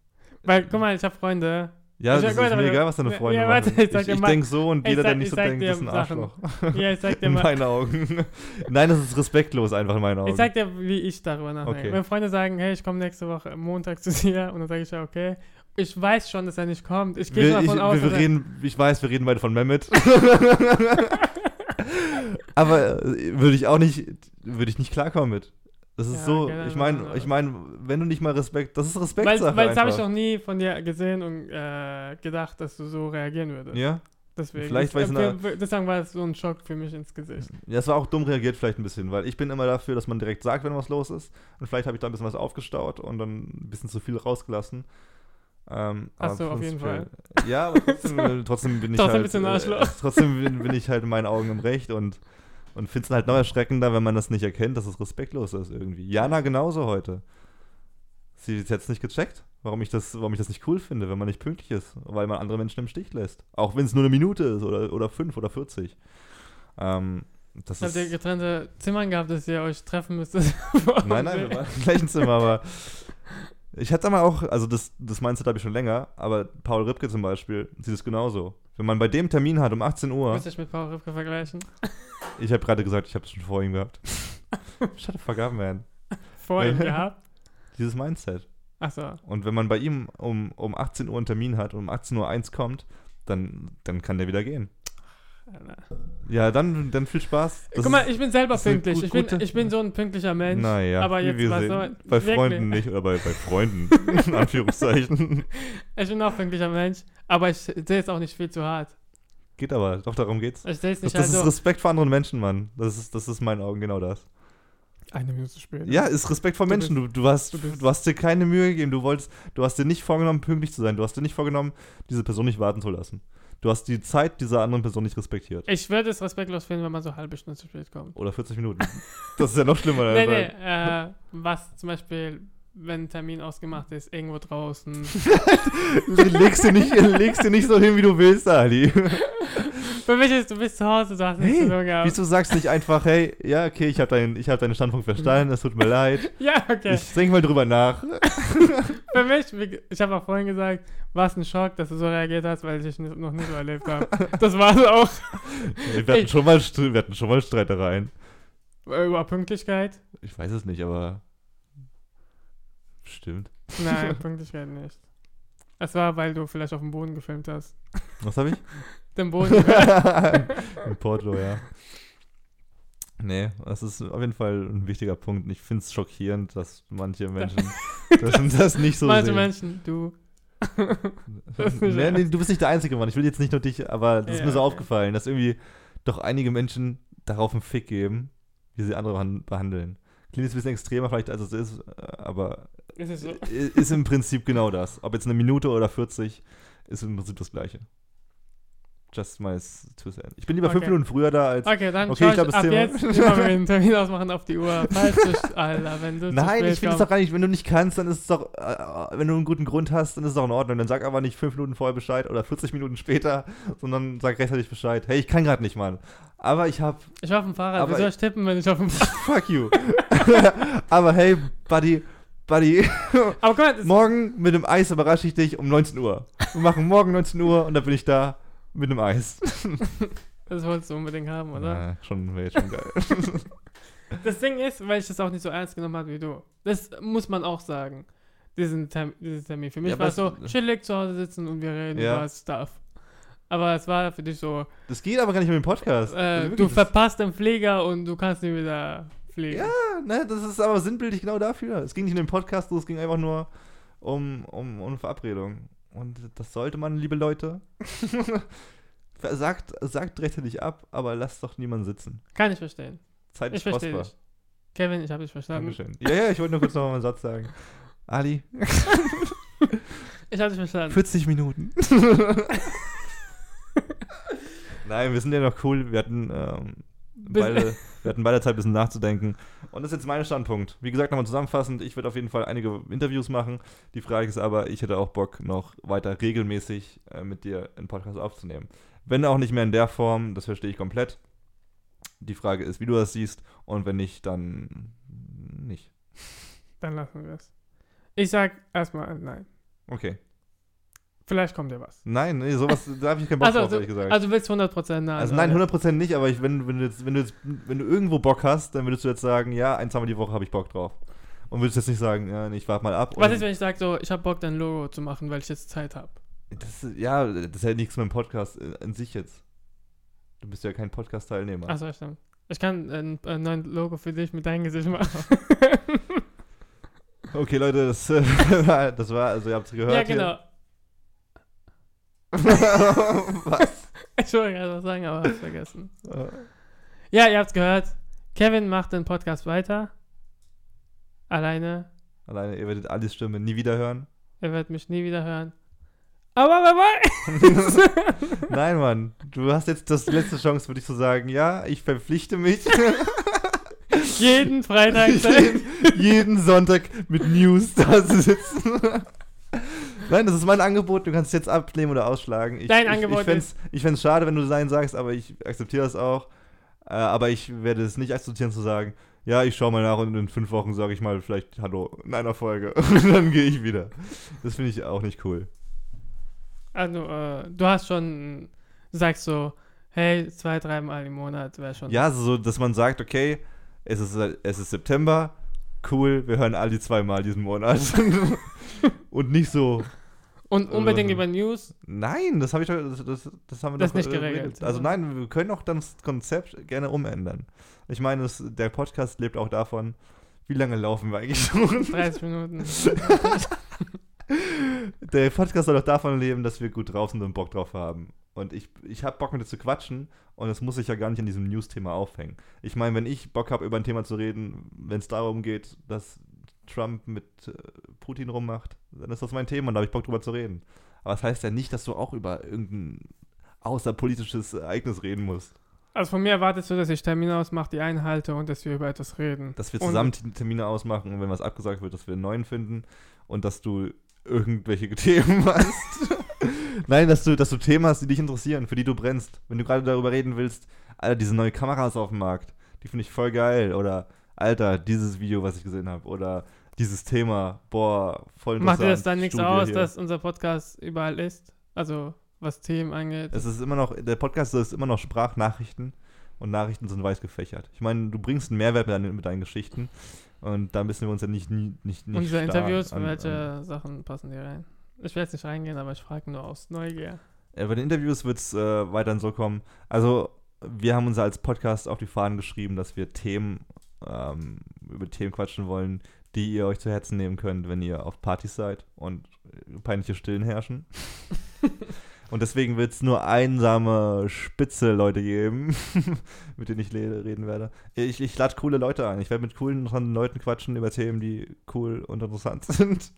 Weil, guck mal, ich habe Freunde. Ja, Ich- das ist warte, mir warte. egal, was deine Freunde ja, warte, machen. ich sag ich ich denke so und jeder, der sag- nicht ich so sag denkt, ist ein Sachen. Arschloch. Ja, ich sag dir In mal, meinen Augen. Nein, das ist respektlos einfach in meinen Augen. ich sag dir, wie ich darüber nachdenke. Okay. Wenn Freunde sagen, hey, ich komme nächste Woche Montag zu dir und dann sage ich ja, okay. Ich weiß schon, dass er nicht kommt. Ich gehe davon ich, aus, wir, reden, ich weiß, wir reden beide von Mehmet. Aber äh, würde ich auch nicht, würde ich nicht klarkommen mit. Das ist Ja, so, genau, ich meine, ich meine, wenn du nicht mal Respekt, das ist Respekt. Weil, weil das habe ich noch nie von dir gesehen und äh, gedacht, dass du so reagieren würdest. Ja? Deswegen. Vielleicht, weil äh, deswegen war es so ein Schock für mich ins Gesicht. Ja, es war auch dumm reagiert vielleicht ein bisschen, weil ich bin immer dafür, dass man direkt sagt, wenn was los ist. Und vielleicht habe ich da ein bisschen was aufgestaut und dann ein bisschen zu viel rausgelassen. Ähm, Hast du auf jeden prinzipiell- Ja, aber trotzdem, trotzdem bin ich Trotzdem halt. Äh, trotzdem bin ich halt in meinen Augen im Recht und, und finde es halt noch erschreckender, wenn man das nicht erkennt, dass es respektlos ist irgendwie. Jana genauso heute. Sie hat jetzt nicht gecheckt, warum ich, das, warum ich das nicht cool finde, wenn man nicht pünktlich ist, weil man andere Menschen im Stich lässt. Auch wenn es nur eine Minute ist oder, oder fünf oder 40. Ähm, das Habt ihr getrennte Zimmern gehabt, dass ihr euch treffen müsstet? nein, nein, wir waren im gleichen Zimmer, aber ich hatte mal auch, also das, das Mindset habe ich schon länger, aber Paul Ripke zum Beispiel sieht es genauso. Wenn man bei dem Termin hat um 18 Uhr, Müsste ich mit Paul Ripke vergleichen? ich habe gerade gesagt, ich habe es schon vor ihm gehabt. Shut the fuck up, man. Vor ihm gehabt? Dieses Mindset. Achso. Und wenn man bei ihm um, um 18 Uhr einen Termin hat und um 18 Uhr eins kommt, dann, dann kann der wieder gehen. Ja, dann, dann viel Spaß. Das Guck mal, ist- ich bin selber das ist pünktlich. gut- Ich bin, ich bin so ein pünktlicher Mensch. Naja, aber wie jetzt wir sehen. so- Bei. Freunden nicht, oder bei, bei Freunden, in Anführungszeichen. Ich bin auch pünktlicher Mensch. Aber ich sehe es auch nicht viel zu hart. Geht aber, doch darum geht's. Ich sehe es Das, nicht das halt ist so. Respekt vor anderen Menschen, Mann. Das ist, das ist in meinen Augen genau das. Eine Minute später. Ja, ist Respekt vor Du Menschen. Du, du, hast, du bist- du hast dir keine Mühe gegeben. Du wolltest, du hast dir nicht vorgenommen, pünktlich zu sein. Du hast dir nicht vorgenommen, diese Person nicht warten zu lassen. Du hast die Zeit dieser anderen Person nicht respektiert. Ich würde es respektlos finden, wenn man so eine halbe Stunde zu spät kommt. Oder 40 Minuten. Das ist ja noch schlimmer. Nee, nee, äh, was zum Beispiel, wenn ein Termin ausgemacht ist, irgendwo draußen. legst, dir nicht, legst dir nicht so hin, wie du willst, Ali. Für mich ist, du bist zu Hause, du hast nichts Hey, zu tun gehabt. Wieso sagst du nicht einfach, hey, ja, okay, ich habe deinen, ich hab deinen Standpunkt verstanden, es tut mir leid. Ja, okay. Ich denke mal drüber nach. Für mich, ich habe auch vorhin gesagt, war es ein Schock, dass du so reagiert hast, weil ich es noch nie so erlebt habe. Das war es auch. Wir hatten, schon mal, wir hatten schon mal Streitereien. Äh, Über Pünktlichkeit? Ich weiß es nicht, aber. Stimmt. Nein, Pünktlichkeit nicht. Es war, weil du vielleicht auf dem Boden gefilmt hast. Was habe ich? Den Boden. In Porto, ja. Nee, das ist auf jeden Fall ein wichtiger Punkt. Ich finde es schockierend, dass manche Menschen das, das nicht so Manche sehen. Menschen, du. Ist nee, nee, du bist nicht der Einzige, Mann. Ich will jetzt nicht nur dich, aber das ist Ja, mir so okay. aufgefallen, dass irgendwie doch einige Menschen darauf einen Fick geben, wie sie andere behan- behandeln. Klingt jetzt ein bisschen extremer vielleicht, als es ist, aber Ist so? ist im Prinzip genau das. Ob jetzt eine Minute oder 40, ist im Prinzip das Gleiche. Just my two cents. Ich bin lieber fünf Okay. Minuten früher da als. Okay, dann Okay, schau ich glaub, ab Thema- jetzt immer wir einen Termin ausmachen auf die Uhr. Falls du, Alter, wenn du Nein, ich finde es doch gar nicht, wenn du nicht kannst, dann ist es doch, äh, wenn du einen guten Grund hast, dann ist es auch in Ordnung. Dann sag aber nicht fünf Minuten vorher Bescheid oder 40 Minuten später, sondern sag rechtzeitig Bescheid. Hey, ich kann gerade nicht, Mann. Aber ich hab, Ich war auf dem Fahrrad. Aber Wie soll ich tippen, wenn ich auf dem Fahrrad... fuck you. aber hey, Buddy, Buddy, Aber das, morgen mit dem Eis überrasche ich dich um 19 Uhr. Wir machen morgen 19 Uhr und dann bin ich da mit dem Eis. das wolltest du unbedingt haben, oder? Ja, schon, wäre schon geil. Das Ding ist, weil ich das auch nicht so ernst genommen habe wie du. Das muss man auch sagen. Diesen Term dieses Termin. Für mich Ja, war es so, chillig zu Hause sitzen und wir reden Ja. über Stuff. Aber es war für dich so, Das geht aber gar nicht mit dem Podcast. äh, Also du verpasst den Flieger und du kannst nie wieder fliegen. Ja, ne, das ist aber sinnbildlich genau dafür. Es ging nicht um den Podcast, es ging einfach nur um, um, um eine Verabredung. Und das sollte man, liebe Leute. sagt, sagt rechtzeitig ab, aber lasst doch niemanden sitzen. Kann ich verstehen. Zeit Ich ist verstehe kostbar. Kevin, ich habe dich verstanden. Dankeschön. Ja, ja, ich wollte nur kurz noch mal einen Satz sagen. Ali, Ich habe dich verstanden. 40 Minuten. Nein, wir sind ja noch cool. Wir hatten, ähm, beide, wir hatten beide Zeit, ein bisschen nachzudenken. Und das ist jetzt mein Standpunkt. Wie gesagt, nochmal zusammenfassend, ich werde auf jeden Fall einige Interviews machen. Die Frage ist aber, ich hätte auch Bock, noch weiter regelmäßig äh, mit dir einen Podcast aufzunehmen. Wenn auch nicht mehr in der Form, das verstehe ich komplett. Die Frage ist, wie du das siehst. Und wenn nicht, dann nicht. Dann lassen wir es. Ich sag erstmal nein. Okay. Vielleicht kommt ja was. Nein, nee, sowas, da habe ich keinen Bock Also, drauf, du, ehrlich gesagt. also du willst 100% nein. Also nein, oder? 100% nicht, aber ich, wenn, wenn, du jetzt, wenn, du jetzt, wenn du irgendwo Bock hast, dann würdest du jetzt sagen, ja, ein, zweimal die Woche habe ich Bock drauf. Und würdest jetzt nicht sagen, ja, nee, ich warte mal ab. Was ist, wenn ich sage so, ich habe Bock, dein Logo zu machen, weil ich jetzt Zeit habe? das, ist- Ja, das hat ja nichts mit dem Podcast äh, an sich jetzt. Du bist ja kein Podcast-Teilnehmer. Achso, stimmt. Ich kann ein, ein neues Logo für dich mit deinem Gesicht machen. Okay, Leute, das, war- das war, also ihr habt es gehört. ja, genau. Hier. Was? Ich wollte gerade was sagen, aber hab's vergessen. Ja, ihr habt's gehört. Kevin macht den Podcast weiter. Alleine. Alleine, ihr werdet Alice Stimme nie wieder hören. Er wird mich nie wieder hören. Aber bye bye. Nein, Mann. Du hast jetzt das letzte Chance für dich zu sagen, ja, ich verpflichte mich, Jeden Freitag. jeden, jeden Sonntag mit News da zu sitzen. Nein, das ist mein Angebot. Du kannst es jetzt abnehmen oder ausschlagen. Ich, Dein ich, Angebot ich fänd's, ich fänd's schade, wenn du Nein sagst, aber ich akzeptiere das auch. Äh, aber ich werde es nicht akzeptieren zu sagen, ja, ich schaue mal nach und in fünf Wochen sage ich mal vielleicht Hallo in einer Folge. Und dann gehe ich wieder. Das finde ich auch nicht cool. Also, äh, du hast schon, sagst so, hey, zwei, dreimal im Monat wäre schon. Ja, so, dass man sagt, okay, es ist, es ist September, cool, wir hören alle zweimal diesen Monat. und nicht so, Und unbedingt äh, über News. nein, das habe ich doch, das, das, das haben wir Das doch nicht äh, geregelt, Also nein, wir können auch das Konzept gerne umändern. Ich meine, es, der Podcast lebt auch davon, wie lange laufen wir eigentlich schon? 30 Minuten. Der Podcast soll auch davon leben, dass wir gut drauf sind und Bock drauf haben. Und ich, ich habe Bock mit dir zu quatschen und es muss sich ja gar nicht an diesem News-Thema aufhängen. Ich meine, wenn ich Bock habe, über ein Thema zu reden, wenn es darum geht, dass Trump mit äh, Putin rummacht, dann ist das mein Thema und da habe ich Bock drüber zu reden. Aber das heißt ja nicht, dass du auch über irgendein außerpolitisches Ereignis reden musst. Also von mir erwartest du, dass ich Termine ausmache, die einhalte und dass wir über etwas reden. Dass wir Und- zusammen T- Termine ausmachen und wenn was abgesagt wird, dass wir einen neuen finden und dass du irgendwelche Themen hast. Nein, dass du, dass du Themen hast, die dich interessieren, für die du brennst. Wenn du gerade darüber reden willst, Alter, diese neue Kameras auf dem Markt, die finde ich voll geil. Oder, Alter, dieses Video, was ich gesehen habe. Oder dieses Thema, boah, voll interessant. Macht dir das dann nichts Studie aus, hier. dass unser Podcast überall ist? Also, was Themen angeht. Es ist immer noch, der Podcast ist immer noch Sprachnachrichten und Nachrichten sind weiß gefächert. Ich meine, du bringst einen Mehrwert mit deinen, mit deinen Geschichten und da müssen wir uns ja nicht, nicht, nicht Unsere Interviews, an- welche an- Sachen passen dir rein? Ich werde jetzt nicht reingehen, aber ich frage nur aus Neugier. Ja, bei den Interviews wird es äh, weiterhin so kommen. Also, wir haben uns als Podcast auf die Fahnen geschrieben, dass wir Themen, ähm, über Themen quatschen wollen, die ihr euch zu Herzen nehmen könnt, wenn ihr auf Partys seid und peinliche Stillen herrschen. und deswegen wird es nur einsame, spitze Leute geben, mit denen ich reden werde. Ich, ich lade coole Leute ein. Ich werde mit coolen, interessanten Leuten quatschen über Themen, die cool und interessant sind.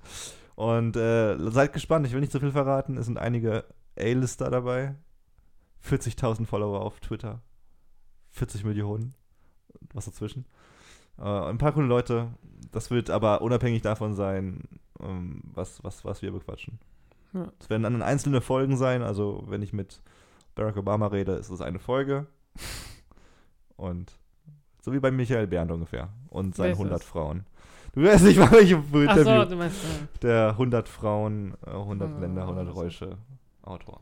Und äh, seid gespannt, ich will nicht zu viel verraten. Es sind einige A-Lister dabei. 40.000 Follower auf Twitter. 40 Millionen. Was dazwischen. Äh, ein paar coole Leute. Das wird aber unabhängig davon sein, ähm, was, was, was wir bequatschen. Ja. Es werden dann einzelne Folgen sein. Also, wenn ich mit Barack Obama rede, ist es eine Folge. Und so wie bei Michael Bernd ungefähr. Und seinen ist 100 das? Frauen. Du weißt nicht, welche Ach so, Interview. du meinst, äh, Der 100 Frauen, äh, 100 Ah, Länder, 100 so. Räusche Autor.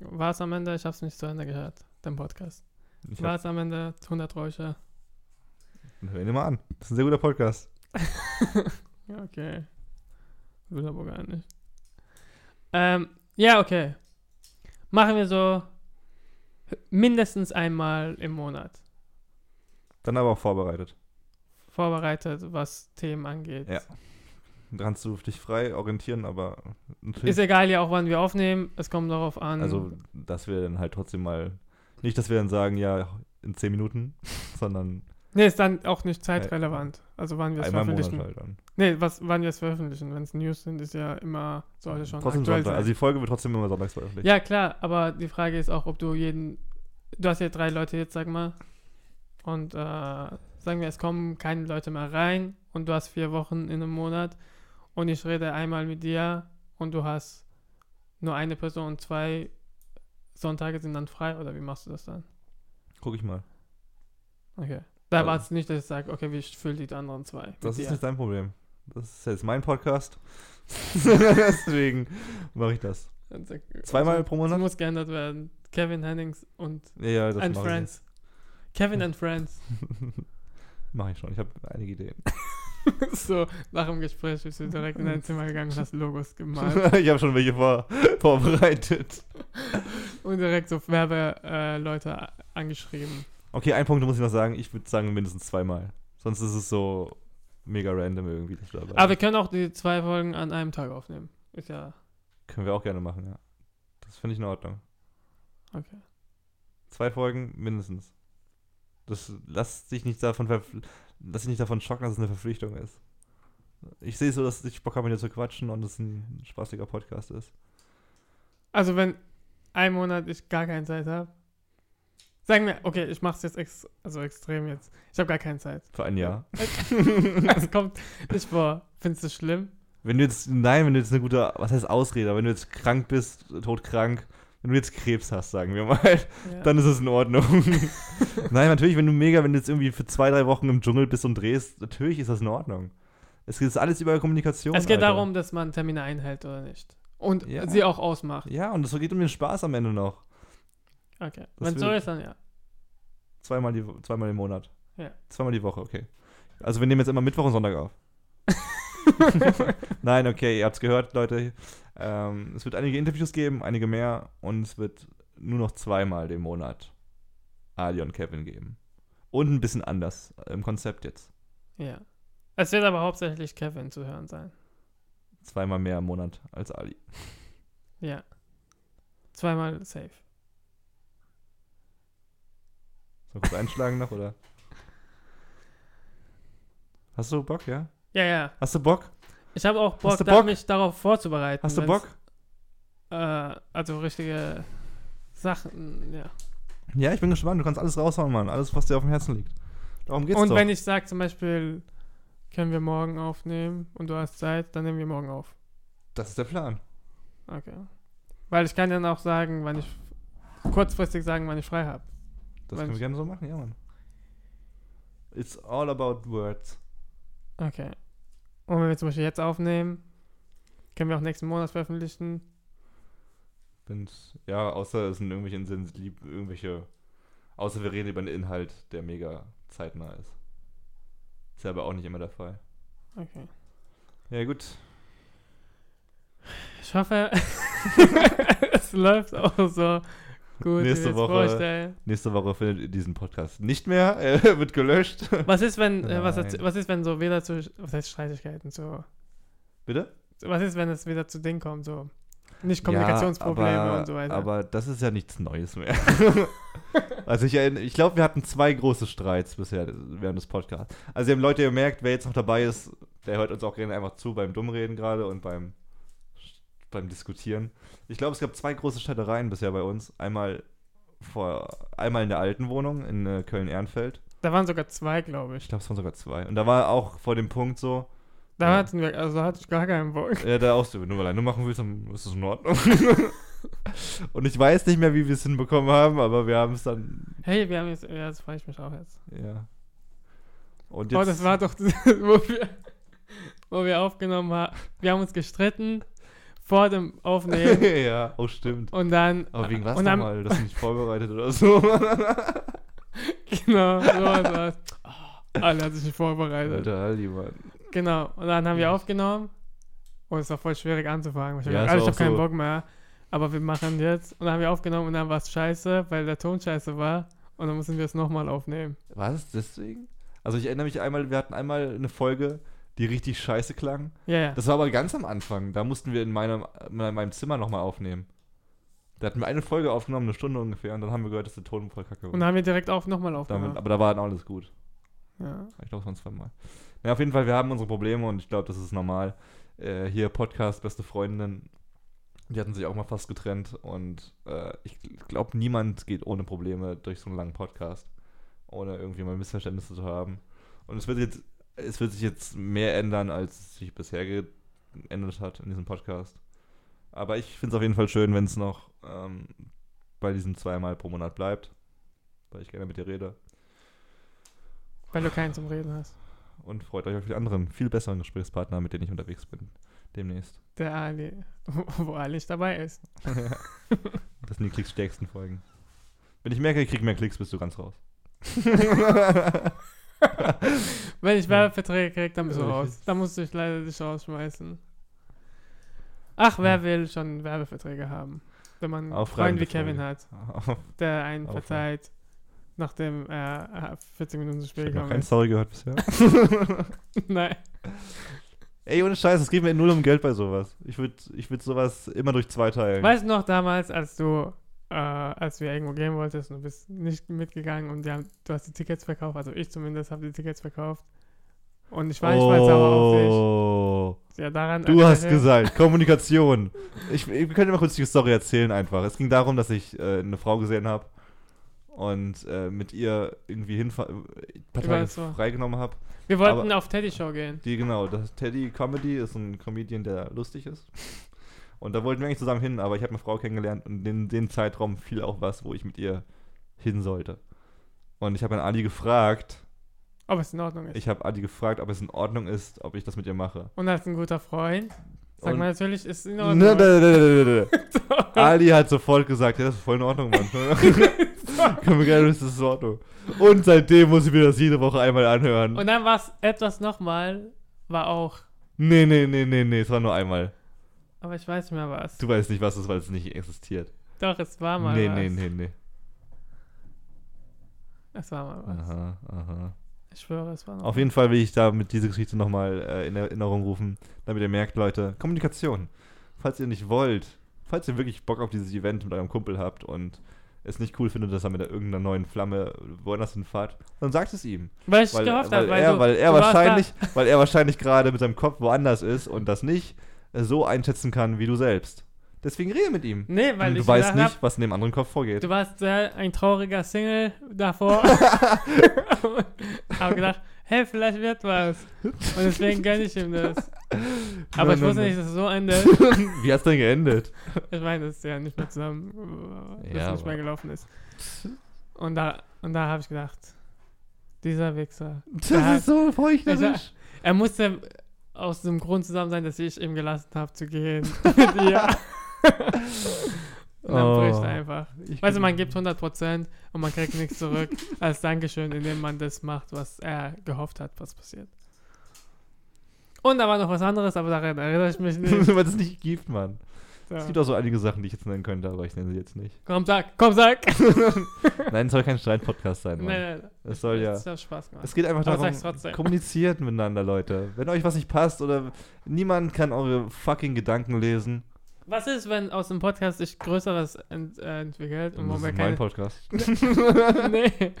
war es am Ende? Ich habe es nicht zu Ende gehört, den Podcast. Ich War es am Ende 100 Räusche? Hör ihn dir mal an. Das ist ein sehr guter Podcast. Ja, okay. Will aber gar nicht. Ähm, ja, okay. Machen wir so mindestens einmal im Monat. Dann aber auch vorbereitet. Vorbereitet, was Themen angeht. Ja. Kannst du dich frei orientieren, aber natürlich. Ist egal ja auch, wann wir aufnehmen. Es kommt darauf an. also, dass wir dann halt trotzdem mal. Nicht, dass wir dann sagen, ja, in 10 Minuten, sondern nee, ist dann auch nicht zeitrelevant. Also wann wir es einmal im Monat veröffentlichen. halt dann. Nee, was, wann wir es veröffentlichen. Wenn es News sind, ist ja immer, sollte schon Trotzdem aktuell Sonntag. sein. Also, die Folge wird trotzdem immer sonntags veröffentlicht. Ja, klar, aber die Frage ist auch, ob du jeden. Du hast ja drei Leute jetzt, sag mal. Und äh, sagen wir, es kommen keine Leute mehr rein und du hast vier Wochen in einem Monat und ich rede einmal mit dir und du hast nur eine Person und zwei Sonntage sind dann frei oder wie machst du das dann? Guck ich mal. Okay. Da Also- erwartest du nicht, dass ich sage, okay, wie fülle die anderen zwei? Das dir? ist nicht dein Problem. Das ist jetzt mein Podcast. Deswegen mache ich das. Also, Zweimal pro Das Monat? muss geändert werden. Kevin Hennings und Ja, das and ich. Friends. Kevin and Friends. Mache ich schon. Ich habe einige Ideen. so, nach dem Gespräch bist du direkt in dein Zimmer gegangen und hast Logos gemalt. ich habe schon welche vor, vorbereitet. und direkt so Werbeleute äh, angeschrieben. Okay, ein Punkt muss ich noch sagen. Ich würde sagen mindestens zweimal. Sonst ist es so mega random irgendwie. dabei Aber wir können auch die zwei Folgen an einem Tag aufnehmen. Ist ja. Können wir auch gerne machen, ja. Das finde ich in Ordnung. Okay. Zwei Folgen mindestens. Das lass dich nicht davon lass dich nicht davon schocken, dass es eine Verpflichtung ist. Ich sehe so, dass ich Bock habe, mit dir zu quatschen und es ein spaßiger Podcast ist. Also wenn ein Monat ich gar keine Zeit habe. Sagen wir, okay, ich mache es jetzt ex also extrem jetzt. Ich habe gar keine Zeit. Für ein Jahr. Es kommt nicht vor. Findest du schlimm? Wenn du jetzt, nein, wenn du jetzt eine gute, was heißt Ausrede, aber wenn du jetzt krank bist, todkrank, wenn du jetzt Krebs hast, sagen wir mal, Ja. dann ist es in Ordnung. nein, natürlich, wenn du mega, wenn du jetzt irgendwie für zwei, drei Wochen im Dschungel bist und drehst, natürlich ist das in Ordnung. Es ist alles über Kommunikation. es geht Alter. darum, dass man Termine einhält oder nicht. Und Ja. sie auch ausmacht. Ja, und es geht um den Spaß am Ende noch. Okay. Das Wenn so will- ist, dann ja. Zweimal, die, zweimal im Monat. Ja. Zweimal die Woche, okay. Also wir nehmen jetzt immer Mittwoch und Sonntag auf. Nein, okay, ihr habt's gehört, Leute. Ähm, es wird einige Interviews geben, einige mehr und es wird nur noch zweimal den Monat Ali und Kevin geben. Und ein bisschen anders im Konzept jetzt. Ja. Es wird aber hauptsächlich Kevin zu hören sein. Zweimal mehr im Monat als Ali. Ja. Zweimal safe. Soll ich kurz einschlagen noch, oder? Hast du Bock, ja? Ja, ja. Hast du Bock? Ich habe auch Bock, du da, Bock? mich darauf vorzubereiten. Hast du wenn's- Bock? Äh, also richtige Sachen, ja. Ja, ich bin gespannt. Du kannst alles raushauen, Mann. Alles, was dir auf dem Herzen liegt. Darum geht's Und doch. wenn ich sage zum Beispiel, können wir morgen aufnehmen und du hast Zeit, dann nehmen wir morgen auf. das ist der Plan. Okay. Weil ich kann dann auch sagen, wann ich kurzfristig sagen, wann ich frei habe. Das können wir gerne so machen, ja, Mann. It's all about words. Okay. Und wenn wir zum Beispiel jetzt aufnehmen, können wir auch nächsten Monat veröffentlichen. Wenn's, ja, außer es sind irgendwelche Insensitiv, irgendwelche, außer wir reden über einen Inhalt, der mega zeitnah ist. Ist ja aber auch nicht immer der Fall. Okay. Ja, gut. Ich hoffe, es läuft auch so gut, Nächste Woche. vorstellen. Nächste Woche findet ihr diesen Podcast nicht mehr. Er wird gelöscht. Was ist, wenn, äh, was, was ist, wenn so wieder zu, was heißt Streitigkeiten, so, Bitte? was ist, wenn es wieder zu Ding kommt, so, nicht Kommunikationsprobleme ja, aber, und so weiter. Aber das ist ja nichts Neues mehr. also ich, ich glaube, wir hatten zwei große Streits bisher während des Podcasts. Also ihr habt Leute gemerkt, wer jetzt noch dabei ist, der hört uns auch gerne einfach zu beim Dummreden gerade und beim, beim Diskutieren. Ich glaube, es gab zwei große Streitereien bisher bei uns. Einmal vor, einmal in der alten Wohnung in äh, Köln-Ehrenfeld. da waren sogar zwei, glaube Ich ich. glaube, es waren sogar zwei. Und da war auch vor dem Punkt so, Da Ja. hatten wir, also hatte ich gar keinen Bock. Ja, da auch so, wenn du alleine machen willst, dann ist das in Ordnung. und ich weiß nicht mehr, wie wir es hinbekommen haben, aber wir haben es dann, Hey, wir haben jetzt, ja, das freue ich mich auch jetzt. ja. Und Oh, das war doch, wo wir, wo wir aufgenommen haben. Wir haben uns gestritten vor dem Aufnehmen ja, oh stimmt. und dann. Aber wegen was nochmal? Das ist nicht vorbereitet oder so. Genau, so was. Oh, alle hat sich nicht vorbereitet. Alter Aldi, Mann. Genau, und dann haben wir aufgenommen. Und es war voll schwierig anzufangen. Ich, Ja, ja, also, ich auch habe keinen so. Bock mehr. Aber wir machen jetzt. Und dann haben wir aufgenommen und dann war es scheiße, weil der Ton scheiße war. Und dann müssen wir es nochmal aufnehmen. War es deswegen? Also ich erinnere mich einmal, wir hatten einmal eine Folge, die richtig scheiße klang. Ja, ja. Das war aber ganz am Anfang. Da mussten wir in meinem, in meinem Zimmer nochmal aufnehmen. Da hatten wir eine Folge aufgenommen, eine Stunde ungefähr, und dann haben wir gehört, dass der Ton voll kacke war. Und dann haben wir direkt auf, nochmal Damit, aufgenommen. aber da war dann alles gut. Ja. Ich glaube, es waren zweimal. Ja, auf jeden Fall, wir haben unsere Probleme und ich glaube, das ist normal. Äh, hier Podcast, beste Freundinnen, die hatten sich auch mal fast getrennt und äh, ich glaube, niemand geht ohne Probleme durch so einen langen Podcast, ohne irgendwie mal Missverständnisse zu haben. Und es wird jetzt, es wird sich jetzt mehr ändern, als es sich bisher geändert hat in diesem Podcast. Aber ich finde es auf jeden Fall schön, wenn es noch ähm, bei diesen zweimal pro Monat bleibt, weil ich gerne mit dir rede. Weil du keinen zum Reden hast. und freut euch auf die anderen, viel besseren Gesprächspartner, mit denen ich unterwegs bin. Demnächst. Der Ali, wo Ali nicht dabei ist. Das sind die klickstärksten Folgen. Wenn ich merke, ich krieg mehr Klicks, bist du ganz raus. Wenn ich Werbeverträge krieg, dann bist du ich- raus. Dann musst du dich leider dich rausschmeißen. Ach, wer will schon Werbeverträge haben? Wenn man einen Freund wie Kevin hat, der einen verzeiht, nachdem er äh, 40 Minuten zu Ich spät habe gekommen keine ist. Story gehört bisher. Nein. Ey, ohne Scheiß, es geht mir null um Geld bei sowas. Ich würde ich würd sowas immer durch zwei teilen. Weißt du noch damals, als du, äh, als wir irgendwo gehen wolltest und du bist nicht mitgegangen und haben, du hast die Tickets verkauft, also ich zumindest habe die Tickets verkauft. Und ich war nicht mal sauer auf Oh. dich. Ja, daran Du hast gesagt, Kommunikation. Ich, ich könnte mal kurz die Story erzählen einfach. Es ging darum, dass ich äh, eine Frau gesehen habe und äh, mit ihr irgendwie hinfahr ein paar Ich Tage weiß so. freigenommen habe. Wir wollten aber- auf Teddy Show gehen. Die, genau, das Teddy Comedy ist ein Comedian, der lustig ist. Und da wollten wir eigentlich zusammen hin, aber ich habe eine Frau kennengelernt und in dem Zeitraum fiel auch was, wo ich mit ihr hin sollte. Und ich habe an Ali gefragt, Ob es in Ordnung ist. ich habe Ali gefragt, ob es in Ordnung ist, ob ich das mit ihr mache. und als ein guter Freund sagt Und- man natürlich, ist in Ne, Ordnung. ne, ne, ne, ne, ne. Ali hat sofort gesagt, ja, das ist voll in Ordnung, Mann. Können wir gerne, das ist in Ordnung. Und seitdem muss ich mir das jede Woche einmal anhören. Und dann war es etwas nochmal, war auch, nee, nee, nee, nee, nee, es war nur einmal. Aber ich weiß nicht mehr was. Du weißt nicht, was ist, weil es nicht existiert. Doch, es war mal Nee, was. nee, nee, nee. Es war mal was. Aha, aha. Ich schwöre, es war noch Auf jeden Fall will ich da mit dieser Geschichte nochmal äh, in Erinnerung rufen, damit ihr merkt, Leute, Kommunikation. Falls ihr nicht wollt, falls ihr wirklich Bock auf dieses Event mit eurem Kumpel habt und es nicht cool findet, dass er mit irgendeiner neuen Flamme woanders hinfahrt, dann sagt es ihm. Weil ich Weil, gehofft weil, habe, weil er, du, weil er wahrscheinlich, weil er wahrscheinlich gerade mit seinem Kopf woanders ist und das nicht so einschätzen kann wie du selbst. Deswegen rede mit ihm. Nee, weil Und du weißt nicht, was in dem anderen Kopf vorgeht. hab, du warst sehr ein trauriger Single davor. habe gedacht, hey, vielleicht wird was. Und deswegen gönne ich ihm das. Aber Nein, ich wusste nein. nicht, dass es so endet. Wie hat's denn geendet? Ich meine, dass es ja nicht mehr zusammen, äh, dass Ja, es nicht mehr gelaufen ist. Und da, und da habe ich gedacht, dieser Wichser. Das ist so feuchterisch. Er musste aus dem Grund zusammen sein, dass ich ihm gelassen habe zu gehen mit ihr. und dann Oh. bricht einfach. Ich Weißt du, man gibt 100% und man kriegt nichts zurück als Dankeschön, indem man das macht, was er gehofft hat, was passiert. Und da war noch was anderes, aber daran erinnere ich mich nicht. Weil es nicht gibt, Mann. So. Es gibt auch so einige Sachen, die ich jetzt nennen könnte, aber ich nenne sie jetzt nicht. Komm, sag, komm, sag. Nein, es soll kein Streitpodcast sein, Mann. Nein, nein, Es soll ja. Hat Spaß gemacht. Es geht einfach Aber darum, kommuniziert miteinander, Leute. Wenn euch was nicht passt oder niemand kann eure fucking Gedanken lesen, Was ist, wenn aus dem Podcast sich Größeres ent äh, entwickelt und das wir ist mein keine... Podcast. nee.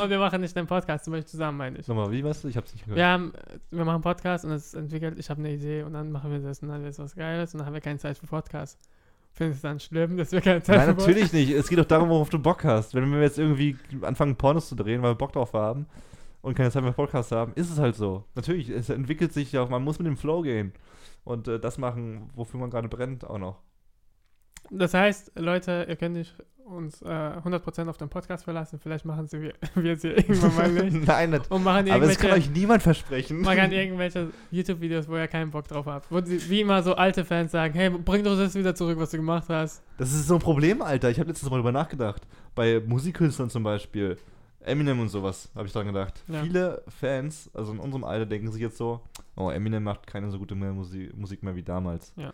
Und wir machen nicht den Podcast, zum Beispiel zusammen, meine ich. Nochmal, wie weißt du? Ich hab's nicht gehört. Wir, haben, wir machen Podcast und es entwickelt, ich habe eine Idee und dann machen wir das und dann wird es was Geiles und dann haben wir keine Zeit für Podcast. Findest du dann schlimm, dass wir keine Zeit Nein, für natürlich nicht. Es geht doch darum, worauf du Bock hast. Wenn wir jetzt irgendwie anfangen, Pornos zu drehen, weil wir Bock drauf haben und keine Zeit mehr für Podcast haben, ist es halt so. Natürlich, es entwickelt sich ja, man muss mit dem Flow gehen und äh, das machen, wofür man gerade brennt, auch noch. Das heißt, Leute, ihr könnt nicht uns äh, 100% auf den Podcast verlassen. Vielleicht machen sie wir, wir es hier irgendwann mal nicht. Nein, nicht. Und machen aber es kann euch niemand versprechen. man kann irgendwelche YouTube-Videos, wo ihr keinen Bock drauf habt. Wo sie, wie immer so alte Fans sagen, hey, bring doch das wieder zurück, was du gemacht hast. Das ist so ein Problem, Alter. Ich habe letztens mal drüber nachgedacht. Bei Musikkünstlern zum Beispiel, Eminem und sowas, habe ich dran gedacht. Ja. Viele Fans, also in unserem Alter, denken sich jetzt so, oh, Eminem macht keine so gute mehr Musik, Musik mehr wie damals. Ja.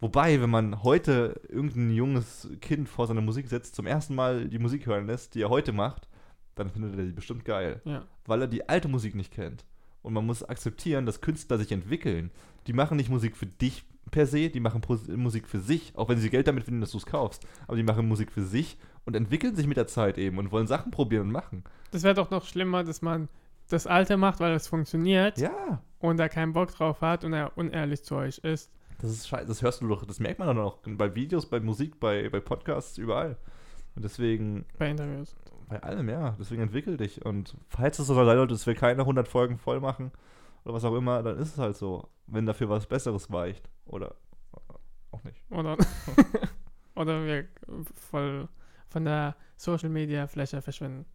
Wobei, wenn man heute irgendein junges Kind vor seiner Musik setzt, zum ersten Mal die Musik hören lässt, die er heute macht, dann findet er die bestimmt geil. Ja. Weil er die alte Musik nicht kennt. Und man muss akzeptieren, dass Künstler sich entwickeln. Die machen nicht Musik für dich per se, die machen Musik für sich, auch wenn sie Geld damit verdienen, dass du es kaufst. Aber die machen Musik für sich und entwickeln sich mit der Zeit eben und wollen Sachen probieren und machen. Das wäre doch noch schlimmer, dass man das Alte macht, weil es funktioniert Ja, und er keinen Bock drauf hat und er unehrlich zu euch ist. das ist scheiße, das hörst du doch, das merkt man dann auch bei Videos, bei Musik, bei, bei Podcasts, überall. Und deswegen, Bei Interviews. bei allem, ja, deswegen entwickel dich. Und falls es so sein sollte, dass wir keine 100 Folgen voll machen oder was auch immer, dann ist es halt so, wenn dafür was Besseres weicht. Oder auch nicht. Oder, oder wir voll von der Social Media Fläche verschwinden.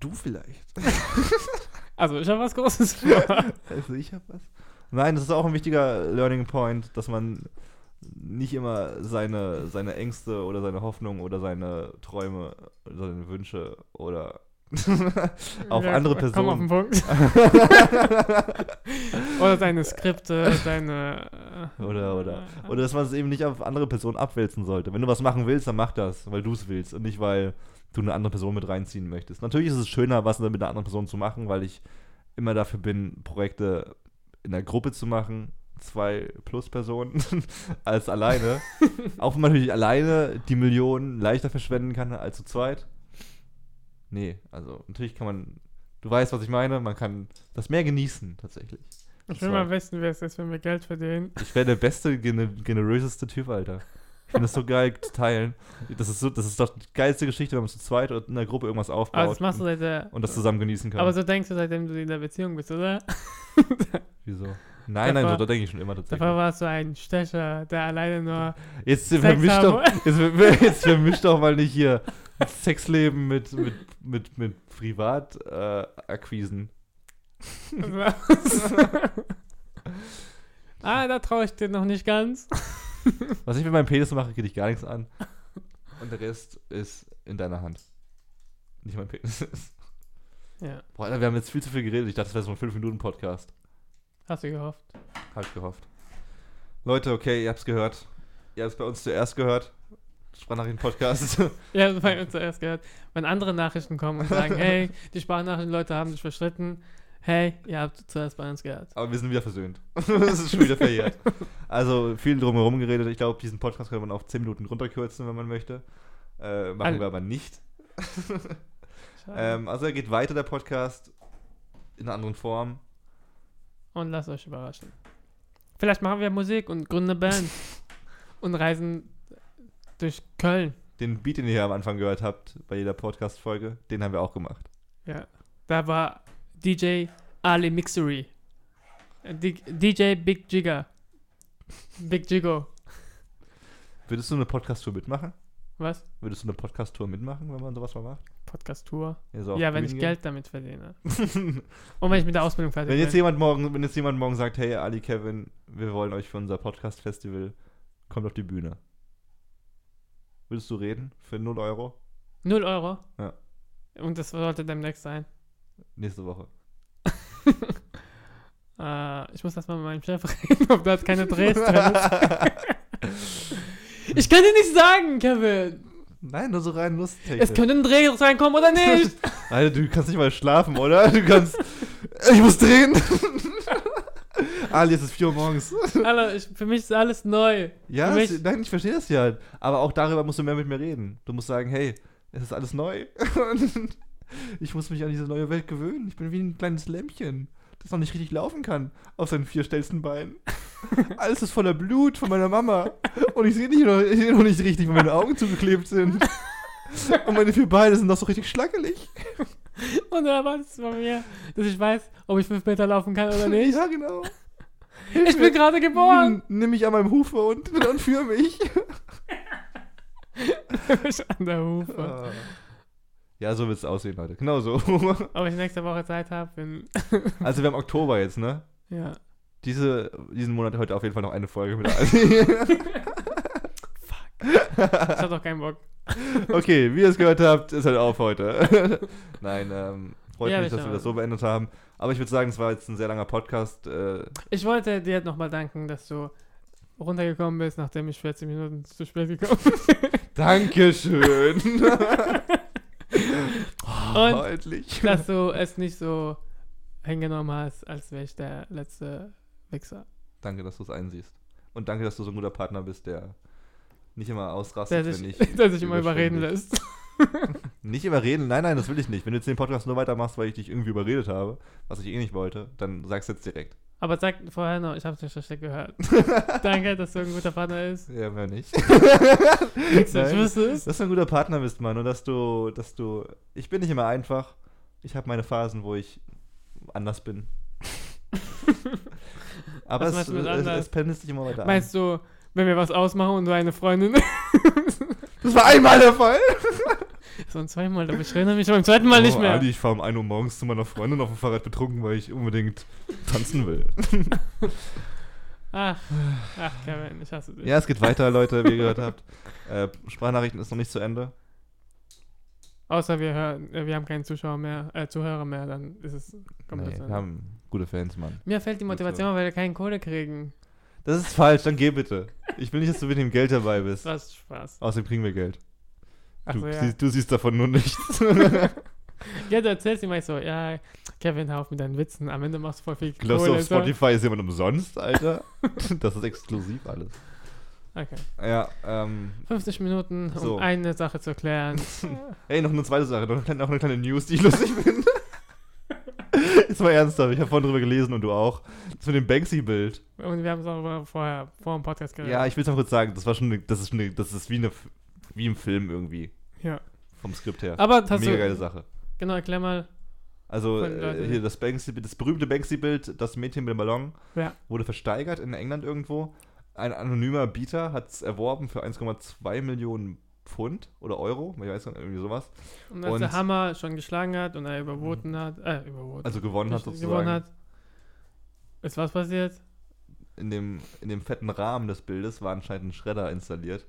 Du vielleicht. Also ich habe was Großes vor. Also ich habe was. Nein, das ist auch ein wichtiger Learning Point, dass man nicht immer seine, seine Ängste oder seine Hoffnungen oder seine Träume, oder seine Wünsche oder auf Ja, andere Komm auf Personen. den Punkt. oder deine Skripte, deine. äh, Oder, oder, oder dass man es eben nicht auf andere Personen abwälzen sollte. Wenn du was machen willst, dann mach das, weil du es willst und nicht, weil du eine andere Person mit reinziehen möchtest. Natürlich ist es schöner, was mit einer anderen Person zu machen, weil ich immer dafür bin, Projekte in der Gruppe zu machen, zwei Plus-Personen als alleine. Auch wenn man natürlich alleine die Millionen leichter verschwenden kann als zu zweit. Nee, also natürlich kann man, du weißt, was ich meine, man kann das mehr genießen tatsächlich. Ich will mal wissen, wer es ist, wenn wir Geld verdienen. Ich wäre der beste, gener generöseste Typ, Alter. Ich finde das so geil zu teilen. Das ist, so, das ist doch die geilste Geschichte, wenn man zu zweit oder in einer Gruppe irgendwas aufbaut Aber das machst du und, seit der. und das zusammen genießen kann. Aber so denkst du, seitdem du in der Beziehung bist, oder? Wieso? Nein, nein, Davor- so, da denke ich schon immer tatsächlich. Davor warst du ein Stecher, der alleine nur. Jetzt Sex vermisch haben. doch, jetzt, jetzt vermisch doch mal nicht hier Sexleben mit, mit, mit, mit Privatakquisen. Äh, ah, da traue ich dir noch nicht ganz. Was ich mit meinem Penis mache, geht dich gar nichts an. Und der Rest ist in deiner Hand. Nicht mein Penis. Ja, Boah, Alter, wir haben jetzt viel zu viel geredet. Ich dachte, das wäre so ein 5-Minuten-Podcast. hast du gehofft. Hab ich gehofft. Leute, okay, ihr habt's gehört. Ihr habt es bei uns zuerst gehört. Sprachnachrichten-Podcast. Ja, das habe ich zuerst gehört. Wenn andere Nachrichten kommen und sagen, hey, die Sprachnachrichten-Leute haben sich verstritten. Hey, ihr habt zuerst bei uns gehört. Aber wir sind wieder versöhnt. das ist schon wieder verjährt. Also viel drumherum geredet. Ich glaube, diesen Podcast könnte man auf 10 Minuten runterkürzen, wenn man möchte. Äh, machen Alle- wir aber nicht. Ähm, also er geht weiter, der Podcast. In einer anderen Form. Und lasst euch überraschen. Vielleicht machen wir Musik und gründen eine Band. und reisen durch Köln. Den Beat, den ihr hier am Anfang gehört habt, bei jeder Podcast-Folge, den haben wir auch gemacht. Ja. Da war DJ Ali Mixery. Äh, DJ Big Jigger. Big Jigo. Würdest du eine Podcast-Tour mitmachen? Was? Würdest du eine Podcast-Tour mitmachen, wenn man sowas mal macht? Podcast-Tour. Ja, so Ja, wenn ich Bühnen Geld damit verdiene. gehen? Und wenn ich mit der Ausbildung fertig wenn jetzt bin. jemand morgen, wenn jetzt jemand morgen sagt, hey Ali Kevin, wir wollen euch für unser Podcast-Festival, kommt auf die Bühne. Würdest du reden für 0 Euro? 0 Euro. Ja. Und das sollte demnächst sein. Nächste Woche. Äh, ich muss das mal mit meinem Chef reden, ob das keine Drehs ist. Ich kann dir nicht sagen, Kevin. Nein, nur so rein Lust. Es könnte ein Dreh reinkommen oder nicht. Alter, du kannst nicht mal schlafen, oder? Du kannst. Ich muss drehen! Ali, es ist 4 Uhr morgens. Alter, ich, für mich ist alles neu. Ja, mich- es, nein, ich verstehe das ja. Aber auch darüber musst du mehr mit mir reden. Du musst sagen, hey, es ist alles neu. Ich muss mich an diese neue Welt gewöhnen. Ich bin wie ein kleines Lämpchen, das noch nicht richtig laufen kann auf seinen vier stellsten Beinen. Alles ist voller Blut von meiner Mama. Und ich sehe nicht noch, ich seh noch nicht richtig, weil meine Augen zugeklebt sind. Und meine vier Beine sind noch so richtig schlackelig. Und du erwartest von mir, dass ich weiß, ob ich fünf Meter laufen kann oder nicht. Ja, genau. Ich bin gerade geboren. Hm, Nimm mich an meinem Hufe und, und führ mich. ich an der Hufe. Ah. Ja, so wird es aussehen, Leute. Genau so. Ob ich nächste Woche Zeit habe. Also wir haben Oktober jetzt, ne? Ja. Diese, diesen Monat heute auf jeden Fall noch eine Folge mit Ali. Ich hab doch keinen Bock. okay, wie ihr es gehört habt, ist halt auf heute. Nein, ähm, freut Ja, mich, ich dass wir das so beendet haben. Aber ich würde sagen, es war jetzt ein sehr langer Podcast. Äh, Ich wollte dir nochmal danken, dass du runtergekommen bist, nachdem ich 40 Minuten zu spät gekommen bin. Dankeschön. Und oh, endlich. dass du es nicht so hingenommen hast, als wäre ich der letzte Wichser. Danke, dass du es einsiehst. Und danke, dass du so ein guter Partner bist, der nicht immer Der ausrastet, wenn sich, ich. der sich immer überreden lässt. Nicht überreden, nein, nein, das will ich nicht. Wenn du jetzt den Podcast nur weitermachst, weil ich dich irgendwie überredet habe, was ich eh nicht wollte, dann sag's jetzt direkt. Aber sag vorher noch, ich hab's nicht richtig gehört. Danke, dass du ein guter Partner ist. Ja, mehr nicht. Ich Nein. wusste es. Dass du ein guter Partner bist, Mann, und dass du, dass du. Ich bin nicht immer einfach. Ich habe meine Phasen, wo ich anders bin. Aber es, es, es pendelt sich immer weiter Meinst du, wenn wir was ausmachen und du eine Freundin. Das war einmal der Fall. So ein zweimal, aber ich erinnere mich beim zweiten Mal nicht Oh, mehr. Adi, ich fahre um 1 Uhr morgens zu meiner Freundin auf dem Fahrrad betrunken, weil ich unbedingt tanzen will. Ach, ach, Kevin, ich hasse dich. Ja, es geht weiter, Leute, wie ihr gehört habt. Äh, Sprachnachrichten ist noch nicht zu Ende. Außer wir hören, äh, wir haben keinen Zuschauer mehr, äh, Zuhörer mehr, dann ist es kommt Nee, das wir haben gute Fans, Mann. Mir fällt die Motivation, weil wir keinen Kohle kriegen. Das ist falsch, dann geh bitte. Ich will nicht, dass du mit dem Geld dabei bist. Was Spaß. Außerdem kriegen wir Geld. Du, so, ja. siehst, du siehst davon nur nichts. Ja, du erzählst immer so, ja, Kevin, hör auf mit deinen Witzen, am Ende machst du voll viel Glaubst du, Kohle. auf so. Spotify ist jemand umsonst, Alter? das ist exklusiv alles. Okay. Ja, ähm, 50 Minuten, um So. eine Sache zu erklären. Hey, noch eine zweite Sache, noch eine kleine, noch eine kleine News, die ich lustig finde. Jetzt mal ernsthaft, ich habe vorhin drüber gelesen und du auch. Das mit dem Banksy-Bild. Und wir haben es auch vorher, vor dem Podcast geredet. Ja, ich will es mal kurz sagen, das war schon, eine, das ist eine, das ist wie eine, wie im Film irgendwie, ja. vom Skript her. Aber hast Mega geile Sache. genau, erklär mal, Also äh, hier das Banksy, das berühmte Banksy-Bild, das Mädchen mit dem Ballon, Ja. wurde versteigert in England irgendwo. Ein anonymer Bieter hat es erworben für 1,2 Millionen Pfund oder Euro, ich weiß nicht, irgendwie sowas. und als Und- der Hammer schon geschlagen hat und er überboten hat, äh, überboten, Also gewonnen hat gewonnen sozusagen. hat, ist was passiert? in dem, in dem fetten Rahmen des Bildes war anscheinend ein Schredder installiert.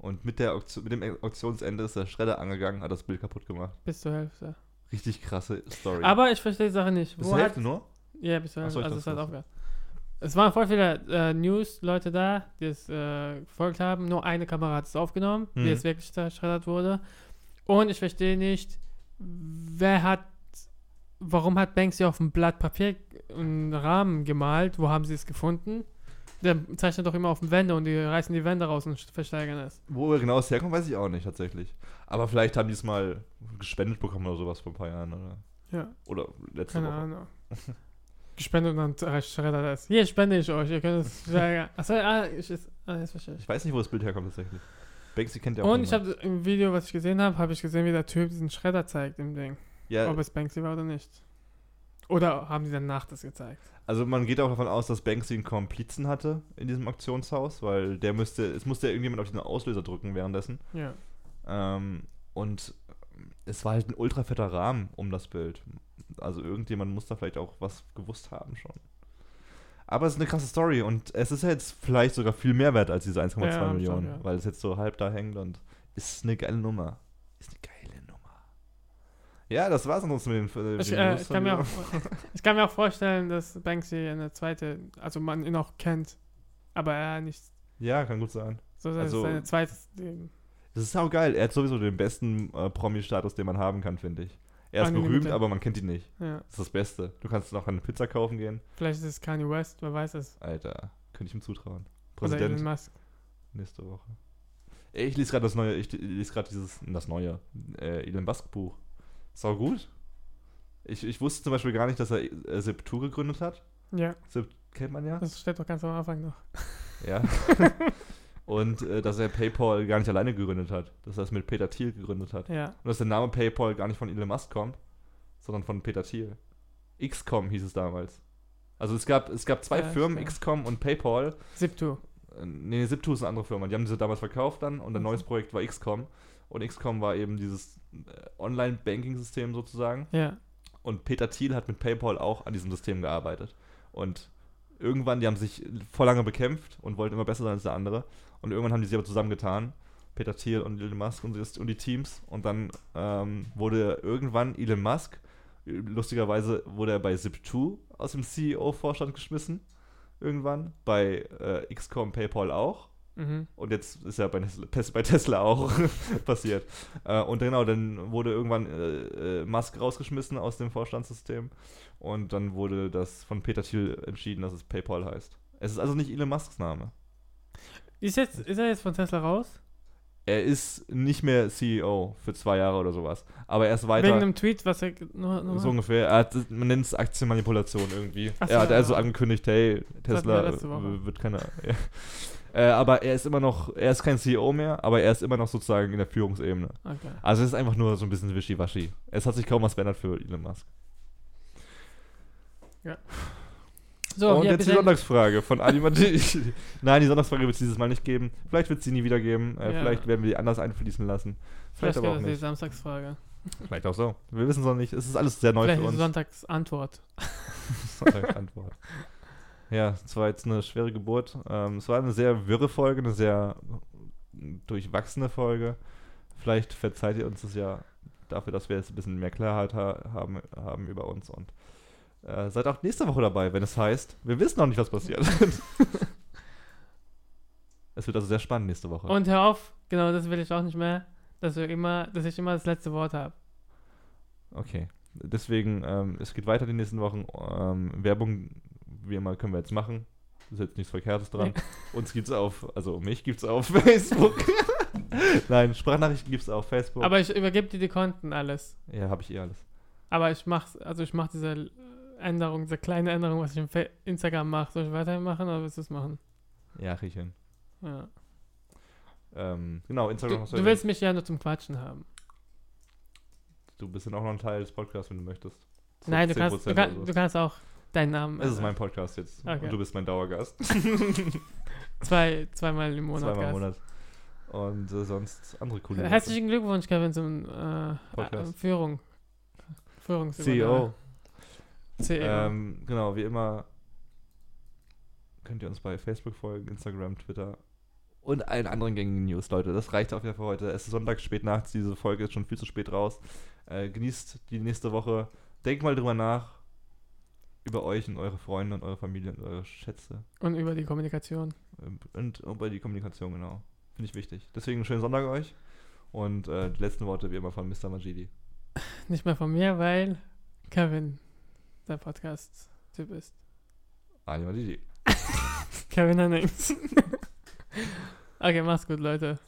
Und mit, der Auktion, mit dem Auktionsende ist der Schredder angegangen, hat das Bild kaputt gemacht. Bis zur Hälfte. Richtig krasse Story. Aber ich verstehe die Sache nicht. Bis Wo zur hat, Hälfte nur? Ja, bis zur Ach so, Hälfte. ich Also es dachte, hat das- aufgehört. Es waren voll viele äh, News-Leute da, die es äh, gefolgt haben. Nur eine Kamera hat es aufgenommen, Mhm. wie es wirklich zerschreddert wurde. Und ich verstehe nicht, wer hat, warum hat Banksy auf dem Blatt Papier einen Rahmen gemalt? Wo haben sie es gefunden? Der zeichnet doch immer auf den Wände und die reißen die Wände raus und versteigern es. Wo er genau es herkommt, weiß ich auch nicht tatsächlich. Aber vielleicht haben die es mal gespendet bekommen oder sowas vor ein paar Jahren. Oder, Ja, oder letzte keine Woche. Ahnung. Gespendet und dann schreddert es. Hier spende ich euch, ihr könnt es steigern. Achso, ah, ich, ist, ah, jetzt verstehe ich. Ich weiß nicht, wo das Bild herkommt tatsächlich. Banksy kennt ja auch Und ich habe im Video, was ich gesehen habe, habe ich gesehen, wie der Typ diesen Schredder zeigt im Ding. ja, Ob es Banksy war oder nicht. Oder haben die danach das gezeigt? Also man geht auch davon aus, dass Banksy einen Komplizen hatte in diesem Auktionshaus, weil der müsste, es musste ja irgendjemand auf diesen Auslöser drücken währenddessen. Ja. Ähm, und es war halt ein ultra fetter Rahmen um das Bild. Also irgendjemand muss da vielleicht auch was gewusst haben schon. Aber es ist eine krasse Story und es ist jetzt vielleicht sogar viel mehr wert als diese 1,2 Ja, schon, Millionen, ja. weil es jetzt so halb da hängt und ist eine geile Nummer. Ist eine geile Nummer. Ja, das war's ansonsten mit den, mit Ich, äh, ich, kann mir auch, ich kann mir auch vorstellen, dass Banksy eine zweite, also man ihn auch kennt, aber er nicht Ja, kann gut sein. so dass Also- seine zweite. Das ist auch geil. Er hat sowieso den besten äh, Promi-Status, den man haben kann, finde ich. Er ist berühmt, aber man kennt ihn nicht. Ja. Das ist das Beste. Du kannst noch eine Pizza kaufen gehen. Vielleicht ist es Kanye West, wer weiß es. Alter, könnte ich ihm zutrauen. Oder Elon Präsident Musk. nächste Woche. Ich lese gerade das neue, ich lese gerade dieses, das neue, äh, Elon Musk Buch. Ist auch gut. Ich, ich wusste zum Beispiel gar nicht, dass er äh, Zip2 gegründet hat. Ja, Zip kennt man ja. das steht doch ganz am Anfang noch. Ja. Und äh, dass er PayPal gar nicht alleine gegründet hat. Dass er es mit Peter Thiel gegründet hat. Ja. Und dass der Name PayPal gar nicht von Elon Musk kommt, sondern von Peter Thiel. XCOM hieß es damals. Also es gab, es gab zwei Ja, Firmen, stimmt. XCOM und PayPal. Zip2. Äh, Nee, Zip2 ist eine andere Firma. Die haben diese damals verkauft dann und ein neues Projekt war XCOM. Und XCOM war eben dieses äh, Online-Banking-System sozusagen. Ja. Und Peter Thiel hat mit PayPal auch an diesem System gearbeitet. Und irgendwann, die haben sich vor lange bekämpft und wollten immer besser sein als der andere. Und irgendwann haben die sich aber zusammengetan. Peter Thiel und Elon Musk und, die Teams. Und dann ähm, wurde irgendwann Elon Musk, lustigerweise wurde er bei Zip2 aus dem CEO-Vorstand geschmissen. Irgendwann. Bei äh, XCOM PayPal auch. Mhm. Und jetzt ist ja bei bei Tesla auch passiert. Äh, und genau, dann wurde irgendwann äh, äh, Musk rausgeschmissen aus dem Vorstandssystem. Und dann wurde das von Peter Thiel entschieden, dass es PayPal heißt. Es ist also nicht Elon Musks Name. Ist, jetzt, ist er jetzt von Tesla raus? Er ist nicht mehr CEO für zwei Jahre oder sowas. Aber er ist weiter. Wegen einem Tweet, was er. Nur, nur so ungefähr. Er hat, man nennt es Aktienmanipulation irgendwie. So, er hat also ja. angekündigt, hey, Tesla wird keine. Ja. Äh, aber er ist immer noch, er ist kein CEO mehr, aber er ist immer noch sozusagen in der Führungsebene. Okay. Also es ist einfach nur so ein bisschen wischiwaschi. Es hat sich kaum was verändert für Elon Musk. So, Und jetzt die Sonntagsfrage von Animati. Nein, die Sonntagsfrage wird es dieses Mal nicht geben. Vielleicht wird es sie nie wieder geben. Äh, Ja. Vielleicht werden wir die anders einfließen lassen. Vielleicht, Vielleicht aber auch das die nicht. Samstagsfrage. Vielleicht auch so. Wir wissen es noch nicht. Es ist alles sehr neu Vielleicht für uns. Sonntagsantwort. Antwort. Ja, es war jetzt eine schwere Geburt. Ähm, es war eine sehr wirre Folge, eine sehr durchwachsene Folge. Vielleicht verzeiht ihr uns das ja dafür, dass wir jetzt ein bisschen mehr Klarheit ha haben, haben über uns und äh, seid auch nächste Woche dabei, wenn es heißt, wir wissen noch nicht, was passiert. es wird also sehr spannend nächste Woche. Und hör auf, genau, das will ich auch nicht mehr, dass, wir immer, dass ich immer das letzte Wort habe. Okay. Deswegen, ähm, es geht weiter die nächsten Wochen. Ähm, Werbung, wie immer, können wir jetzt machen. Ist jetzt nichts Verkehrtes dran. Uns gibt's auf, also mich gibt's auf Facebook. Nein, Sprachnachrichten gibt's auf Facebook. Aber ich übergebe dir die Konten alles. ja, habe ich eh alles. Aber ich mach's, also ich mache diese Änderung, diese kleine Änderung, was ich im Fa Instagram mache. Soll ich weiterhin machen oder willst du es machen? Ja, krieg ich hin. Ja. Ähm, genau, Du, Instagram hast du willst mich ja nur zum Quatschen haben. Du bist dann auch noch ein Teil des Podcasts, wenn du möchtest. Nein, du 10% kannst, du, kann, so. du kannst auch deinen Namen. Es ist ändern. mein Podcast jetzt. Okay. Und du bist mein Dauergast. Zwei, zweimal im Monat. Zweimal im. Monat. Und äh, sonst andere coole. Herzlichen Glückwunsch, Kevin, zum äh, Podcast. äh, Führung. CEO. CEO. Ähm, genau, wie immer könnt ihr uns bei Facebook folgen, Instagram, Twitter und allen anderen gängigen News, Leute. Das reicht auf jeden Fall für heute. Es ist Sonntag spät nachts, diese Folge ist schon viel zu spät raus. Äh, genießt die nächste Woche. Denkt mal drüber nach. Über euch und eure Freunde und eure Familie und eure Schätze. Und über die Kommunikation. Ähm, Und über die Kommunikation, genau. Finde ich wichtig. Deswegen einen schönen Sonntag euch. Und äh, die letzten Worte wie immer von Mr. Majidi. Nicht mehr von mir, weil Kevin der Podcast-Typ ist. Ali Majidi. Kevin Hennings. okay, mach's gut, Leute.